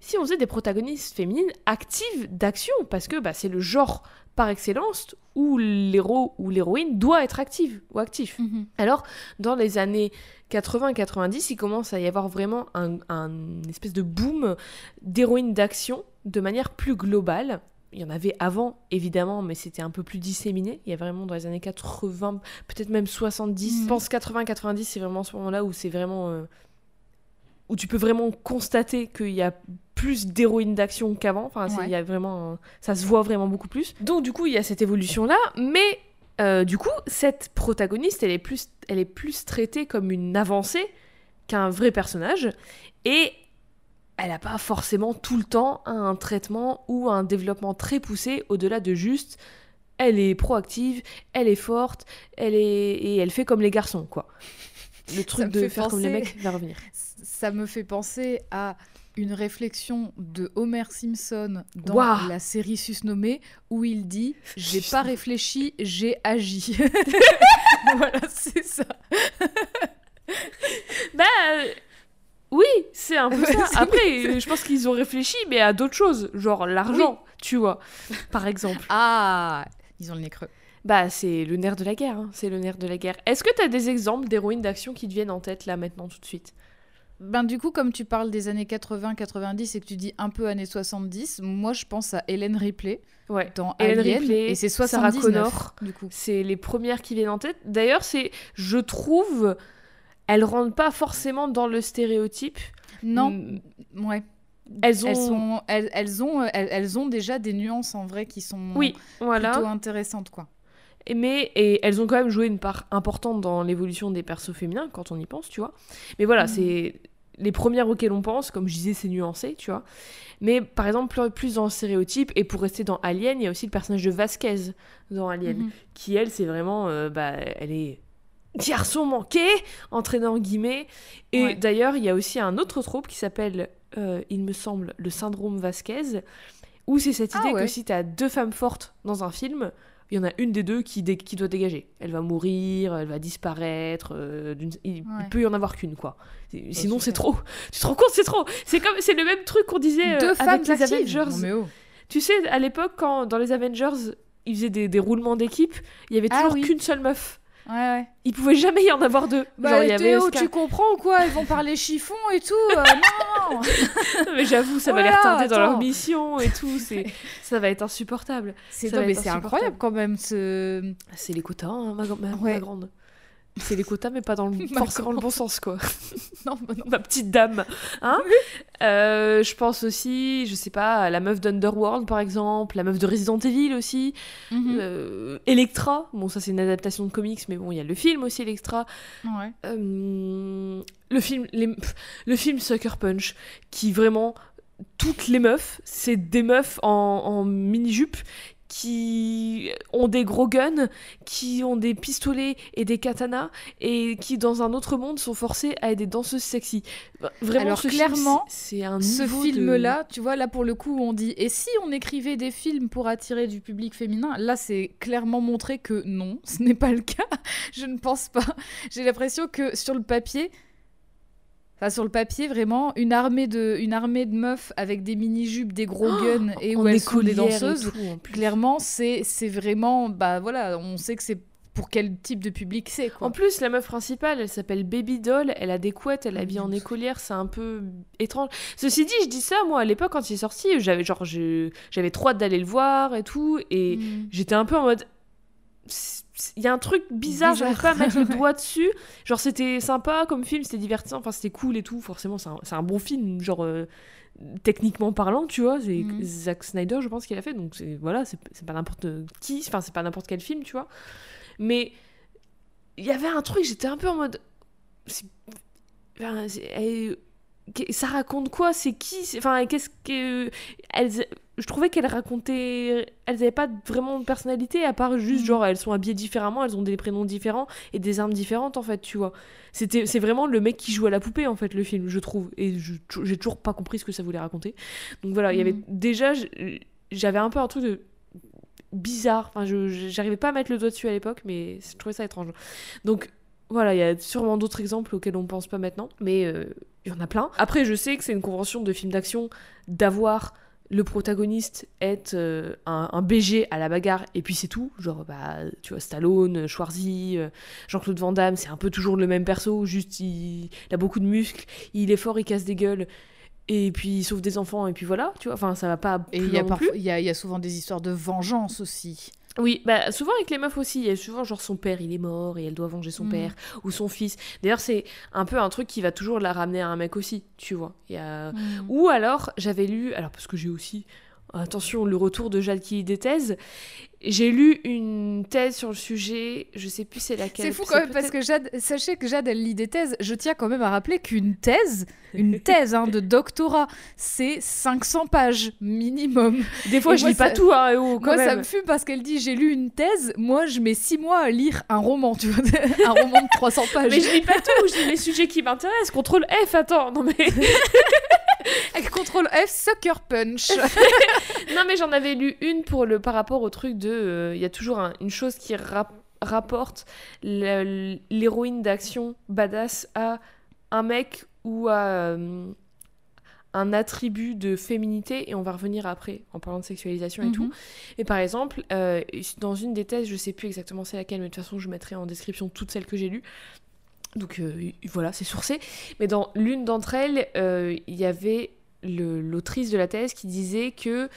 Speaker 1: si on faisait des protagonistes féminines actives d'action, parce que bah, c'est le genre par excellence où l'héros ou l'héroïne doit être active ou actif. Mhm. Alors, dans les années 80-90, il commence à y avoir vraiment un, espèce de boom d'héroïnes d'action de manière plus globale. Il y en avait avant, évidemment, mais c'était un peu plus disséminé. Il y a vraiment dans les années 80, peut-être même 70. Mhm. Je pense 80-90, c'est vraiment ce moment-là où c'est vraiment... Euh, où tu peux vraiment constater qu'il y a plus d'héroïnes d'action qu'avant. Enfin, il y a vraiment, ça se voit vraiment beaucoup plus. Donc du coup, il y a cette évolution là, mais euh, du coup, cette protagoniste, elle est plus, elle est plus traitée comme une avancée qu'un vrai personnage, et elle n'a pas forcément tout le temps un traitement ou un développement très poussé au-delà de juste elle est proactive, elle est forte, elle est et elle fait comme les garçons quoi. Le truc de faire comme les mecs va revenir.
Speaker 2: Ça me fait penser à une réflexion de Homer Simpson dans la série susnommée où il dit J'ai pas réfléchi, j'ai agi. voilà, c'est ça.
Speaker 1: bah. Oui, c'est un peu ça. Après, je pense qu'ils ont réfléchi, mais à d'autres choses, genre l'argent, tu vois, par exemple.
Speaker 2: Ah, ils ont le nez creux.
Speaker 1: Bah, c'est le nerf de la guerre, hein. c'est le nerf de la guerre. Est-ce que tu as des exemples d'héroïnes d'action qui te viennent en tête là maintenant tout de suite?
Speaker 2: Ben du coup, comme tu parles des années 80-90 et que tu dis un peu années 70, moi je pense à Hélène Ripley
Speaker 1: ouais.
Speaker 2: dans Alien Ripley, et c'est 79 Connor,
Speaker 1: du coup. C'est les premières qui viennent en tête. D'ailleurs, c'est je trouve elles rentrent pas forcément dans le stéréotype.
Speaker 2: Non. Mm. Ouais. Elles ont... Elles, sont, elles, ont, elles, ont déjà des nuances en vrai qui sont oui, voilà. plutôt intéressantes quoi.
Speaker 1: Mais et elles ont quand même joué une part importante dans l'évolution des persos féminins quand on y pense, tu vois. Mais voilà, mm. c'est les premières auxquelles on pense, comme je disais, c'est nuancé, tu vois. Mais par exemple, plus dans le stéréotype, et pour rester dans Alien, il y a aussi le personnage de Vasquez dans Alien, mm-hmm. qui elle, c'est vraiment, euh, bah, elle est garçon manqué, entraînant guillemets. Et d'ailleurs, il y a aussi un autre trope qui s'appelle, euh, il me semble, le syndrome Vasquez, où c'est cette ah idée que si tu as deux femmes fortes dans un film, il y en a une des deux qui, qui doit dégager. Elle va mourir, elle va disparaître. Euh, il, peut y en avoir qu'une, quoi. Sinon, c'est trop. Tu te rends compte, c'est trop. C'est comme, c'est le même truc qu'on disait
Speaker 2: Deux
Speaker 1: euh, avec
Speaker 2: les Avengers.
Speaker 1: Oh. Tu sais, à l'époque, quand dans les Avengers, ils faisaient des, des roulements d'équipe, il y avait ah toujours qu'une seule meuf.
Speaker 2: Ouais, ouais.
Speaker 1: Il pouvait jamais y en avoir deux.
Speaker 2: Bah, Genre, il y avait tu comprends ou quoi? Ils vont parler chiffon et tout. Euh, non,
Speaker 1: Mais j'avoue, ça va les retarder dans leur mission et tout. C'est, ça va être insupportable.
Speaker 2: C'est, mais c'est incroyable quand même. Ce...
Speaker 1: C'est les quotas, hein, ma, ma grande. C'est les quotas, mais pas dans le, forcément le bon sens, quoi. non, bah non, ma petite dame. Hein euh, je pense aussi, je sais pas, à la meuf d'Underworld, par exemple, la meuf de Resident Evil aussi, mhm. euh, Electra. Bon, ça, c'est une adaptation de comics, mais bon, il y a le film aussi, Electra.
Speaker 2: Ouais.
Speaker 1: Euh, le film, les, le film Sucker Punch, qui vraiment toutes les meufs, c'est des meufs en, en mini-jupe qui ont des gros guns, qui ont des pistolets et des katanas, et qui dans un autre monde sont forcés à être des danseuses sexy. Vraiment,
Speaker 2: Alors
Speaker 1: ce
Speaker 2: clairement,
Speaker 1: c'est un
Speaker 2: Ce
Speaker 1: de-
Speaker 2: film-là, tu vois, là pour le coup, on dit et si on écrivait des films pour attirer du public féminin Là, c'est clairement montré que non, ce n'est pas le cas. Je ne pense pas. J'ai l'impression que sur le papier, enfin sur le papier, vraiment, une armée de, une armée de meufs avec des mini-jupes, des gros guns et où elles sont des danseuses,
Speaker 1: tout,
Speaker 2: clairement, c'est c'est vraiment, bah voilà, on sait que c'est pour quel type de public c'est quoi.
Speaker 1: En plus, la meuf principale, elle s'appelle Baby Doll, elle a des couettes, elle est habillée en écolière, c'est un peu étrange. Ceci dit, je dis ça, moi, à l'époque, quand il est sorti, j'avais genre, je- j'avais trop hâte d'aller le voir et tout, et
Speaker 2: Mm.
Speaker 1: j'étais un peu en mode. Il y a un truc bizarre,
Speaker 2: Bizarre.
Speaker 1: j'arrive pas à mettre le doigt dessus. Genre, c'était sympa comme film, c'était divertissant, enfin, c'était cool et tout. Forcément, c'est un, c'est un bon film, genre, euh, techniquement parlant, tu vois. C'est
Speaker 2: Mhm.
Speaker 1: Zack Snyder, je pense, qu'il a fait, donc voilà, c'est pas n'importe qui, enfin, c'est pas n'importe quel film, tu vois. Mais il y avait un truc, j'étais un peu en mode. enfin, elle- ça raconte quoi? C'est qui? Enfin, qu'est-ce que. Elles, je trouvais qu'elles racontaient. Elles avaient pas vraiment de personnalité, à part juste,
Speaker 2: Mhm.
Speaker 1: genre, elles sont habillées différemment, elles ont des prénoms différents et des armes différentes, en fait, tu vois. C'était, c'est vraiment le mec qui joue à la poupée, en fait, le film, je trouve. Et je- j'ai toujours pas compris ce que ça voulait raconter. Donc voilà, il y avait
Speaker 2: Mhm.
Speaker 1: déjà. J'avais un peu un truc de bizarre. Enfin, je j'arrivais pas à mettre le doigt dessus à l'époque, mais je trouvais ça étrange. Donc voilà, il y a sûrement d'autres exemples auxquels on pense pas maintenant, mais euh, il y en a plein. Après, je sais que c'est une convention de films d'action d'avoir le protagoniste être euh, un, un BG à la bagarre et puis c'est tout. Genre bah tu vois Stallone Schwarzy euh, Jean-Claude Van Damme c'est un peu toujours le même perso juste il, il a beaucoup de muscles il est fort il casse des gueules et puis il sauve des enfants et puis voilà tu vois. Enfin ça va pas
Speaker 2: Et
Speaker 1: plus
Speaker 2: il y, y a, il y a souvent des histoires de vengeance aussi.
Speaker 1: Oui, bah souvent avec les meufs aussi, il y a souvent genre son père il est mort et elle doit venger son
Speaker 2: Mm.
Speaker 1: père ou son fils. D'ailleurs c'est un peu un truc qui va toujours la ramener à un mec aussi, tu vois. Il y a... Ou alors j'avais lu, alors parce que j'ai aussi, attention, le retour de Jade qui lit des thèses, j'ai lu une thèse sur le sujet, je sais plus c'est laquelle.
Speaker 2: C'est fou quand même parce que Jade, sachez que Jade elle lit des thèses. Je tiens quand même à rappeler qu'une thèse, une thèse hein, de doctorat, c'est 500 pages minimum.
Speaker 1: Des fois
Speaker 2: Et
Speaker 1: je
Speaker 2: moi,
Speaker 1: lis pas tout, hein, oh, quand
Speaker 2: Moi ça me fume parce qu'elle dit j'ai lu une thèse. Moi je mets 6 mois à lire un roman, tu vois, un roman de 300 pages.
Speaker 1: Mais je lis pas tout, je lis les sujets qui m'intéressent. Contrôle F, attends, non mais.
Speaker 2: Avec contrôle F, sucker punch.
Speaker 1: Non, mais j'en avais lu une pour le, par rapport au truc de. euh, Il y a toujours un- une chose qui rap- rapporte l'héroïne d'action badass à un mec ou à euh, un attribut de féminité, et on va revenir après en parlant de sexualisation et tout.
Speaker 2: Mhm.
Speaker 1: Et par exemple, euh, dans une des thèses, je sais plus exactement c'est laquelle, mais de toute façon, je mettrai en description toutes celles que j'ai lues. Donc euh, voilà, c'est sourcé. Mais dans l'une d'entre elles, euh, il y avait l'autrice de la thèse qui disait que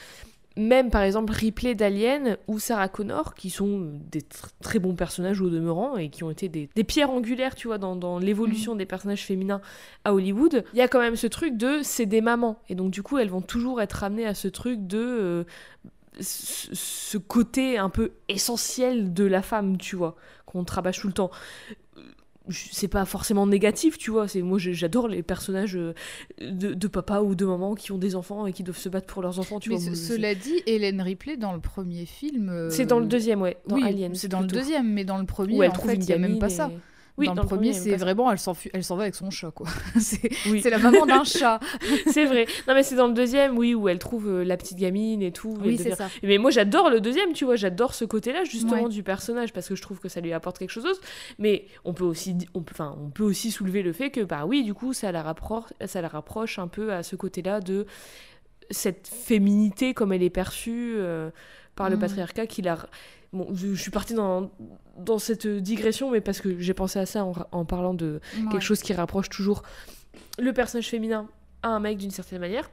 Speaker 1: même par exemple Ripley d'Alien ou Sarah Connor, qui sont des tr- très bons personnages au demeurant et qui ont été des, des pierres angulaires, tu vois, dans, dans l'évolution des personnages féminins à Hollywood, il y a quand même ce truc de c'est des mamans. Et donc du coup, elles vont toujours être amenées à ce truc de... euh, ce ce côté un peu essentiel de la femme, tu vois, qu'on travaille tout le temps. C'est pas forcément négatif, tu vois. C'est moi, j'adore les personnages euh, de, de papa ou de maman qui ont des enfants et qui doivent se battre pour leurs enfants, tu
Speaker 2: Mais
Speaker 1: vois.
Speaker 2: ce- cela dit, Hélène Ripley dans le premier film. euh,
Speaker 1: C'est dans le deuxième, ouais. Dans
Speaker 2: oui,
Speaker 1: Alien.
Speaker 2: c'est dans le deuxième, mais dans le premier,
Speaker 1: Où elle
Speaker 2: en
Speaker 1: trouve
Speaker 2: fait, il y a même pas
Speaker 1: et-
Speaker 2: ça.
Speaker 1: Oui,
Speaker 2: dans, le premier, c'est vraiment, elle s'en fu- elle s'en va avec son chat, quoi. c'est
Speaker 1: Oui.
Speaker 2: la maman d'un chat.
Speaker 1: c'est vrai. Non, mais c'est dans le deuxième, oui, où elle trouve euh, la petite gamine et tout.
Speaker 2: oui, c'est ça.
Speaker 1: Mais moi j'adore le deuxième, tu vois, j'adore ce côté-là justement
Speaker 2: Ouais.
Speaker 1: du personnage parce que je trouve que ça lui apporte quelque chose d'autre. Mais on peut aussi, di- on peut, enfin, on peut aussi soulever le fait que bah oui, du coup, ça la rapproche, ça la rapproche un peu à ce côté-là de cette féminité comme elle est perçue euh, par le
Speaker 2: Mhm.
Speaker 1: patriarcat qui la. Bon, je, je suis partie dans, dans cette digression, mais parce que j'ai pensé à ça en, parlant de
Speaker 2: Ouais.
Speaker 1: quelque chose qui rapproche toujours le personnage féminin à un mec d'une certaine manière.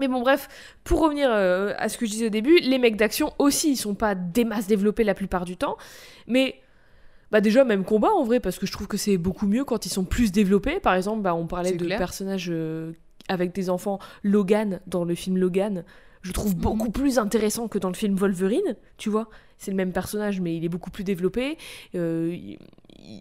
Speaker 1: Mais bon, bref, pour revenir euh, à ce que je disais au début, les mecs d'action aussi, ils sont pas des masses développés la plupart du temps. Mais bah déjà, même combat en vrai, parce que je trouve que c'est beaucoup mieux quand ils sont plus développés. Par exemple, bah, on parlait de
Speaker 2: clair.
Speaker 1: personnages euh, avec des enfants. Logan, dans le film Logan, je trouve
Speaker 2: Mhm.
Speaker 1: beaucoup plus intéressant que dans le film Wolverine, tu vois. C'est le même personnage, mais il est beaucoup plus développé. Euh,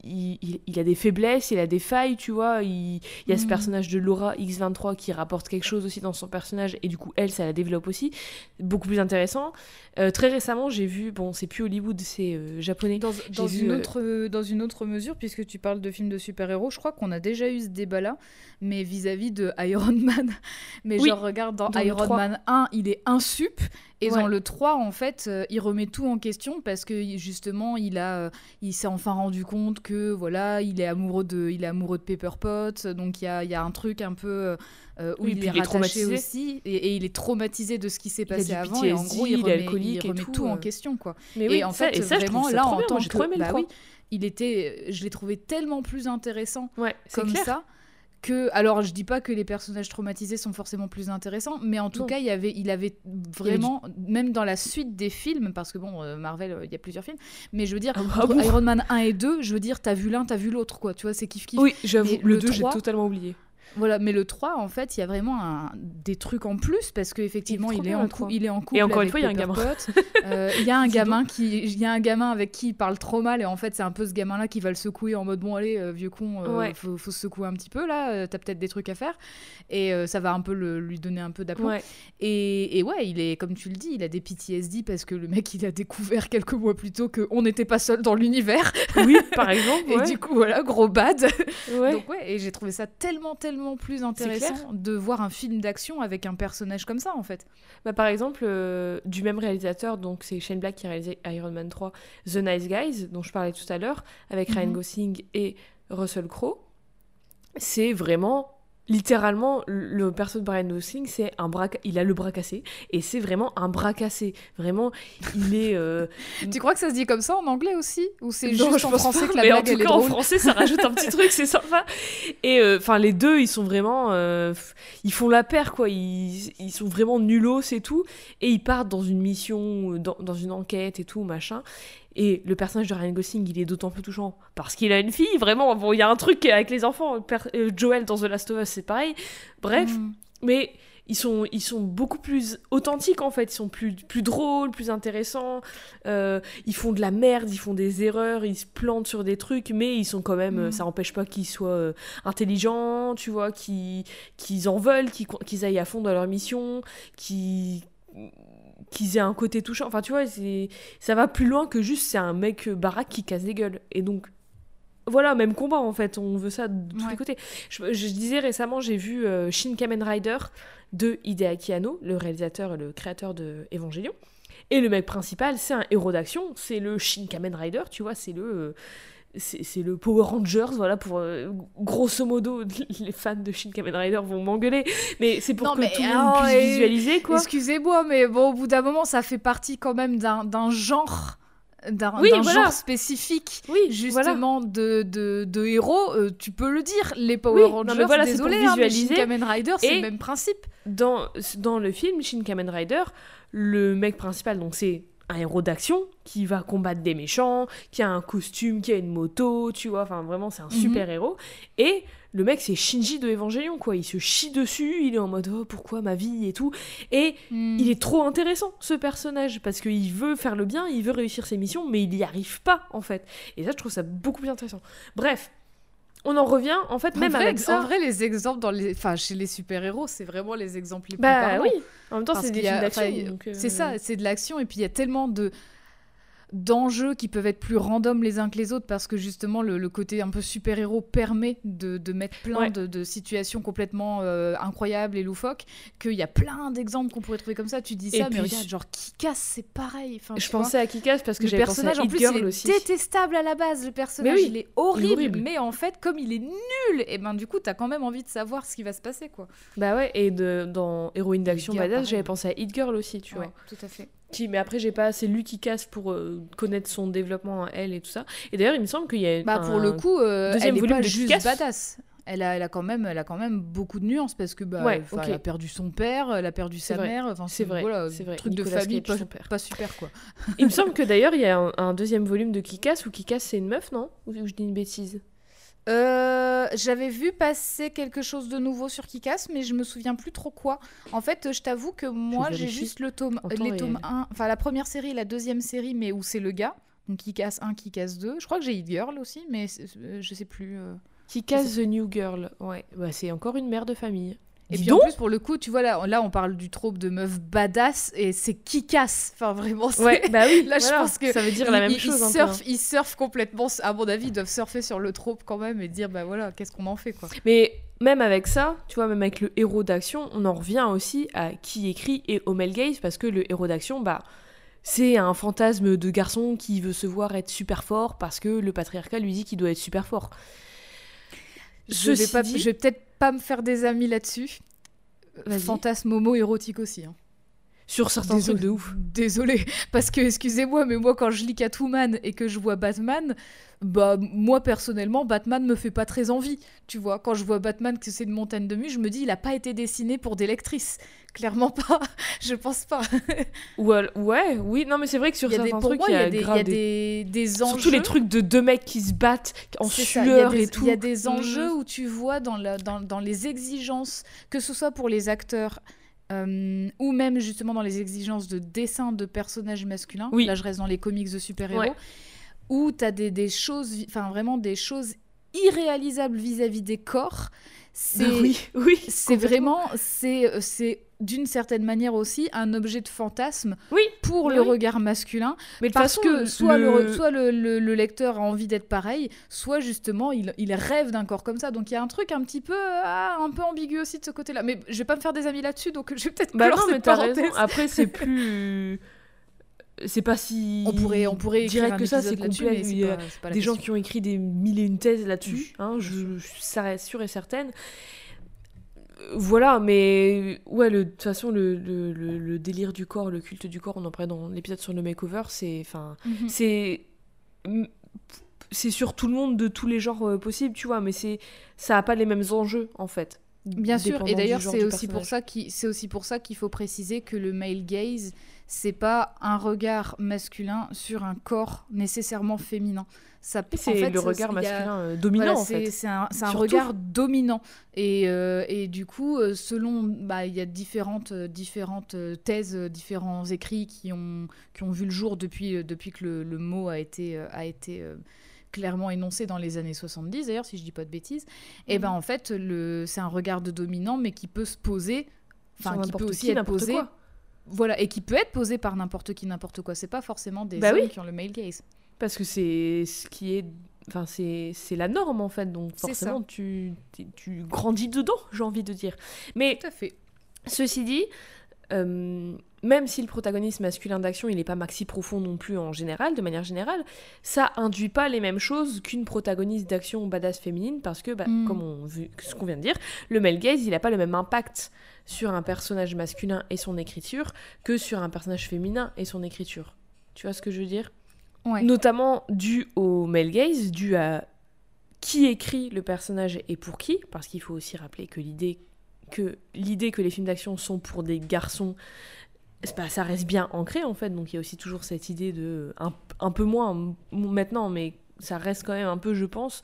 Speaker 1: il, a des faiblesses, il a des failles, tu vois. Il, y a ce mm. personnage de Laura X23 qui rapporte quelque chose aussi dans son personnage, et du coup, elle, ça la développe aussi. Beaucoup plus intéressant. Euh, très récemment, j'ai vu, bon, c'est plus Hollywood, c'est euh, japonais.
Speaker 2: Dans, une autre, dans une autre mesure, puisque tu parles de films de super-héros, je crois qu'on a déjà eu ce débat-là, mais vis-à-vis de Iron Man. mais je regarde dans, Iron Man 1, il est insup. Et dans le 3, en fait, euh, il remet tout en question parce que justement, il a, euh, il s'est enfin rendu compte que voilà, il est amoureux de, il est amoureux de Pepper Pot, donc il y a, y a, un truc un peu euh, où il est, rattaché aussi, et, il est traumatisé de ce qui s'est passé avant. et en gros, il, remet, il remet tout, en question, quoi.
Speaker 1: Mais et en fait, ça, vraiment, là, en tant
Speaker 2: que, bah oui, il était, je l'ai trouvé tellement plus intéressant
Speaker 1: ouais,
Speaker 2: comme
Speaker 1: clair.
Speaker 2: ça que alors je dis pas que les personnages traumatisés sont forcément plus intéressants mais en tout cas il y avait il avait vraiment même dans la suite des films parce que bon euh, Marvel euh, il y a plusieurs films mais je veux dire ah Iron Man 1 et 2 je veux dire t'as vu l'un t'as vu l'autre quoi tu vois c'est kiff kiff.
Speaker 1: Oui j'avoue le, 2 j'ai totalement oublié
Speaker 2: voilà, mais le 3, en fait, il y a vraiment un, des trucs en plus parce qu'effectivement, il, est en il est en couple.
Speaker 1: Et encore
Speaker 2: une
Speaker 1: fois, il y a un gamin.
Speaker 2: Euh, il y a un gamin qui, il y a un gamin avec qui il parle trop mal et en fait, c'est un peu ce gamin-là qui va le secouer en mode bon allez, euh, vieux con, euh, faut, faut, se secouer un petit peu là, t'as peut-être des trucs à faire et ça va un peu le, lui donner un peu d'aplomb. Et, et, ouais, il est comme tu le dis, il a des PTSD parce que le mec, il a découvert quelques mois plus tôt qu'on n'était pas seul dans l'univers.
Speaker 1: Oui, par exemple.
Speaker 2: et du coup, voilà, gros bad. Donc ouais, et j'ai trouvé ça tellement, tellement plus intéressant de voir un film d'action avec un personnage comme ça en fait.
Speaker 1: Bah, par exemple, euh, du même réalisateur, donc c'est Shane Black qui a réalisé Iron Man 3, The Nice Guys, dont je parlais tout à l'heure, avec Ryan mhm. Gosling et Russell Crowe. C'est vraiment littéralement, le personnage de Brian Gosling, c'est un bras, il a le bras cassé, et c'est vraiment un bras cassé. Vraiment, il est. Euh,
Speaker 2: tu crois que ça se dit comme ça en anglais aussi? Ou c'est juste en français que la
Speaker 1: mais
Speaker 2: en tout
Speaker 1: cas, en français, ça rajoute un petit truc, c'est sympa. Et euh, enfin, les deux, ils sont vraiment. Euh, ils font la paire, quoi. Ils, ils sont vraiment nulos et tout. Et ils partent dans une mission, dans, dans une enquête et tout, machin. Et le personnage de Ryan Gosling, il est d'autant plus touchant parce qu'il a une fille, vraiment. Bon, il y a un truc avec les enfants. Euh, Joel dans The Last of Us, c'est pareil. Bref, mm. mais ils sont, ils sont beaucoup plus authentiques en fait. Ils sont plus, plus drôles, plus intéressants. Euh, ils font de la merde, ils font des erreurs, ils se plantent sur des trucs, mais ils sont quand même. Mm. Ça n'empêche pas qu'ils soient euh, intelligents, tu vois, qu'ils en veulent, qu'ils aillent à fond dans leur mission, qu'ils qu'ils aient un côté touchant. Enfin, tu vois, ça va plus loin que juste c'est un mec baraque qui casse des gueules. Et donc, voilà, même combat en fait, on veut ça de tous les côtés. Je, disais récemment, j'ai vu euh, Shin Kamen Rider de Hideaki Anno, le réalisateur et le créateur de Evangelion. Et le mec principal, c'est un héros d'action, c'est le Shin Kamen Rider, tu vois, c'est le. Euh, c'est le Power Rangers, voilà, pour euh, grosso modo, les fans de Shin Kamen Rider vont m'engueuler, mais c'est pour que tout le monde puisse visualiser, quoi.
Speaker 2: Excusez-moi, mais bon, au bout d'un moment, ça fait partie quand même d'un genre d'un genre spécifique oui, justement de, de, de, héros, euh, tu peux le dire, les Power Rangers, non, voilà, désolé, pour visualiser. Hein, Shin Kamen Rider, c'est le même principe.
Speaker 1: Dans, dans le film Shin Kamen Rider, le mec principal, donc c'est un héros d'action qui va combattre des méchants, qui a un costume, qui a une moto, tu vois, enfin vraiment c'est un mhm. super héros. Et le mec c'est Shinji de Evangelion quoi, il se chie dessus, il est en mode oh pourquoi ma vie et tout. Et hmm. il est trop intéressant ce personnage parce qu'il veut faire le bien, il veut réussir ses missions, mais il n'y arrive pas en fait. Et ça je trouve ça beaucoup plus intéressant. Bref, on en revient en fait même avec ça.
Speaker 2: En vrai, les exemples dans les, enfin chez les super héros, c'est vraiment les exemples les plus
Speaker 1: bah, oui. En même temps, c'est des films d'action.
Speaker 2: C'est ça, c'est de l'action et puis il y a tellement de d'enjeux qui peuvent être plus random les uns que les autres parce que justement le, côté un peu super-héros permet de, de, mettre plein de, de, situations complètement euh, incroyables et loufoques qu'il y a plein d'exemples qu'on pourrait trouver comme ça. Tu dis ça mais regarde genre Kikas c'est pareil. Enfin,
Speaker 1: je pensais à Kikas parce que le personnage en plus il est
Speaker 2: détestable à la base le personnage. Il est horrible, mais en fait comme il est nul et ben du coup t'as quand même envie de savoir ce qui va se passer quoi.
Speaker 1: Bah ouais et de, dans Héroïne d'action badass j'avais pensé à Hit Girl aussi tu vois.
Speaker 2: tout à fait
Speaker 1: mais après, j'ai pas assez lu qui casse pour euh, connaître son développement à elle et tout ça. Et d'ailleurs, il me semble qu'il y a.
Speaker 2: Bah, pour le coup, euh, elle est pas juste badass. Elle a, elle, a quand même, elle a quand même beaucoup de nuances parce que bah, elle a perdu son père, elle a perdu sa mère. Enfin,
Speaker 1: c'est vrai.
Speaker 2: Voilà,
Speaker 1: c'est vrai.
Speaker 2: Truc de famille pas, pas, super quoi.
Speaker 1: il me semble que d'ailleurs il y a un, deuxième volume de Kikas où Kikas c'est une meuf, non? Ou, je dis une bêtise?
Speaker 2: Euh, J'avais vu passer quelque chose de nouveau sur Kikas, mais je me souviens plus trop quoi. En fait, je t'avoue que moi, j'ai juste le tome, les tomes
Speaker 1: réel.
Speaker 2: 1, enfin la première série, la deuxième série, mais où c'est le gars. Donc Kikas 1, Kikas 2. Je crois que j'ai Hit Girl aussi, mais euh, je sais plus. euh.
Speaker 1: Casse The New Girl. Ouais, bah, c'est encore une mère de famille.
Speaker 2: Et
Speaker 1: Dis
Speaker 2: puis
Speaker 1: donc
Speaker 2: en plus, pour le coup, tu vois, là, là on parle du trope de meuf badass et c'est Kikas. Enfin, vraiment, c'est.
Speaker 1: Ouais, bah oui,
Speaker 2: Là, je pense que
Speaker 1: ça veut dire la même
Speaker 2: ils,
Speaker 1: chose.
Speaker 2: Ils surfent, ils surfent complètement. À mon avis, ils doivent surfer sur le trope quand même et dire, bah voilà, qu'est-ce qu'on en fait, quoi.
Speaker 1: Mais même avec ça, tu vois, même avec le héros d'action, on en revient aussi à qui écrit et au male gaze parce que le héros d'action, bah, c'est un fantasme de garçon qui veut se voir être super fort parce que le patriarcat lui dit qu'il doit être super fort.
Speaker 2: Je vais,
Speaker 1: Ceci
Speaker 2: pas,
Speaker 1: dit-
Speaker 2: je vais peut-être pas me faire des amis là-dessus. Fantasme homo-érotique aussi. hein.
Speaker 1: Sur certains
Speaker 2: Désolé.
Speaker 1: trucs de ouf.
Speaker 2: Désolée, parce que excusez-moi, mais moi quand je lis Catwoman et que je vois Batman, bah moi personnellement, Batman me fait pas très envie. Tu vois, quand je vois Batman que c'est une montagne de mue, je me dis il a pas été dessiné pour des lectrices. Clairement pas. je pense pas.
Speaker 1: Ouais, oui, non, mais c'est vrai que sur
Speaker 2: des,
Speaker 1: certains trucs, il y a,
Speaker 2: des, y a
Speaker 1: des-
Speaker 2: enjeux.
Speaker 1: Surtout les trucs de deux mecs qui se battent en sueur et tout.
Speaker 2: Il y a des enjeux
Speaker 1: Mhm.
Speaker 2: où tu vois dans, la- dans, dans les exigences, que ce soit pour les acteurs euh, ou même justement dans les exigences de dessin de personnages masculins.
Speaker 1: Oui.
Speaker 2: Là, je reste dans les comics de super-héros.
Speaker 1: Ouais.
Speaker 2: Où tu as des, des choses, enfin vraiment des choses irréalisables vis-à-vis des corps. C'est
Speaker 1: Bah oui, oui.
Speaker 2: c'est vraiment, c'est c'est d'une certaine manière aussi un objet de fantasme
Speaker 1: Oui,
Speaker 2: pour le
Speaker 1: oui.
Speaker 2: regard masculin.
Speaker 1: Mais
Speaker 2: Parce
Speaker 1: façon,
Speaker 2: que soit, le...
Speaker 1: le-
Speaker 2: soit le, le- le lecteur a envie d'être pareil, soit justement il, il rêve d'un corps comme ça. Donc il y a un truc un petit peu, ah, un peu ambigu aussi de ce côté-là. Mais je vais pas me faire des amis là-dessus, donc je vais peut-être
Speaker 1: Bah non, mais raison. Après, c'est plus. C'est pas si.
Speaker 2: On pourrait, on pourrait
Speaker 1: direct que ça, c'est
Speaker 2: mais
Speaker 1: Il y a des gens qui ont écrit des mille et une thèses là-dessus,
Speaker 2: Oui,
Speaker 1: hein, je, je- ça reste sûr et certaine. Voilà, mais ouais, de toute façon, le, le- le- le délire du corps, le culte du corps, on en parlait dans l'épisode sur le makeover, c'est. Enfin,
Speaker 2: Mhm.
Speaker 1: c'est. C'est sur tout le monde de tous les genres euh, possibles, tu vois, mais c'est ça a pas les mêmes enjeux en fait.
Speaker 2: Bien sûr, et d'ailleurs c'est aussi pour ça qu'il c'est aussi pour ça qu'il faut préciser que le male gaze c'est pas un regard masculin sur un corps nécessairement féminin. Ça
Speaker 1: Et
Speaker 2: en
Speaker 1: c'est
Speaker 2: fait,
Speaker 1: le regard
Speaker 2: a-
Speaker 1: masculin euh, dominant
Speaker 2: Voilà,
Speaker 1: en
Speaker 2: c'est
Speaker 1: fait.
Speaker 2: c'est un, regard dominant. Et, euh, et du coup, euh, selon, bah, il y a différentes, différentes thèses, différents écrits qui ont, qui ont vu le jour depuis, depuis que le, le mot a été, a été clairement énoncé dans les années 70, d'ailleurs, si je dis pas de bêtises. Et
Speaker 1: Mhm.
Speaker 2: ben en fait, le, c'est un regard de dominant, mais qui peut se poser, enfin, qui peut aussi
Speaker 1: qui,
Speaker 2: être posé.
Speaker 1: quoi.
Speaker 2: Voilà, et qui peut être posé par n'importe qui, n'importe quoi. C'est pas forcément des
Speaker 1: Bah
Speaker 2: hommes
Speaker 1: oui.
Speaker 2: qui ont le male gaze.
Speaker 1: Parce que c'est ce qui est. Enfin, c'est c'est la norme en fait, donc forcément tu, tu, tu grandis dedans, j'ai envie de dire. Mais
Speaker 2: Tout à fait.
Speaker 1: ceci dit, euh, même si le protagonisme masculin d'action il n'est pas maxi profond non plus en général, de manière générale, ça induit pas les mêmes choses qu'une protagoniste d'action badass féminine parce que, bah,
Speaker 2: Mm.
Speaker 1: comme on, vu, ce qu'on vient de dire, le male gaze il n'a pas le même impact sur un personnage masculin et son écriture que sur un personnage féminin et son écriture. Tu vois ce que je veux dire?
Speaker 2: Ouais.
Speaker 1: Notamment dû au male gaze, dû à qui écrit le personnage et pour qui, parce qu'il faut aussi rappeler que l'idée que l'idée que les films d'action sont pour des garçons, ça reste bien ancré en fait, donc il y a aussi toujours cette idée de un, un peu moins maintenant, mais ça reste quand même un peu, je pense,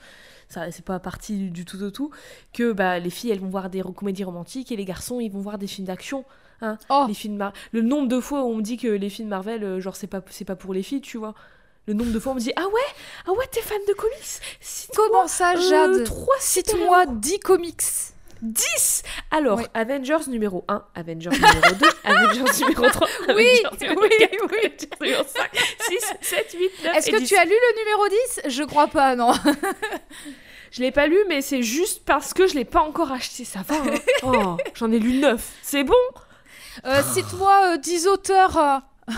Speaker 1: ça c'est pas parti du, du tout au tout, que bah, les filles elles vont voir des comédies romantiques et les garçons ils vont voir des films d'action. Hein,
Speaker 2: Oh,
Speaker 1: les films Mar- le nombre de fois où on me dit que les films Marvel euh, genre c'est pas c'est pas pour les filles tu vois le nombre de fois on me dit ah ouais ah ouais t'es fan de comics
Speaker 2: comment ça,
Speaker 1: euh,
Speaker 2: Jade
Speaker 1: trois
Speaker 2: Cite-moi 10 comics.
Speaker 1: 10 alors
Speaker 2: Ouais.
Speaker 1: Avengers numéro 1 Avengers numéro 2 Avengers numéro 3
Speaker 2: Oui,
Speaker 1: Avengers numéro
Speaker 2: oui,
Speaker 1: 4,
Speaker 2: oui.
Speaker 1: Avengers numéro 5 6 7 8 9
Speaker 2: Est-ce que
Speaker 1: 10.
Speaker 2: tu as lu le numéro 10 Je crois pas, non.
Speaker 1: je l'ai pas lu mais c'est juste parce que je l'ai pas encore acheté ça va hein. oh, j'en ai lu 9 c'est bon?
Speaker 2: Euh, Cite-moi euh, 10 auteurs. euh,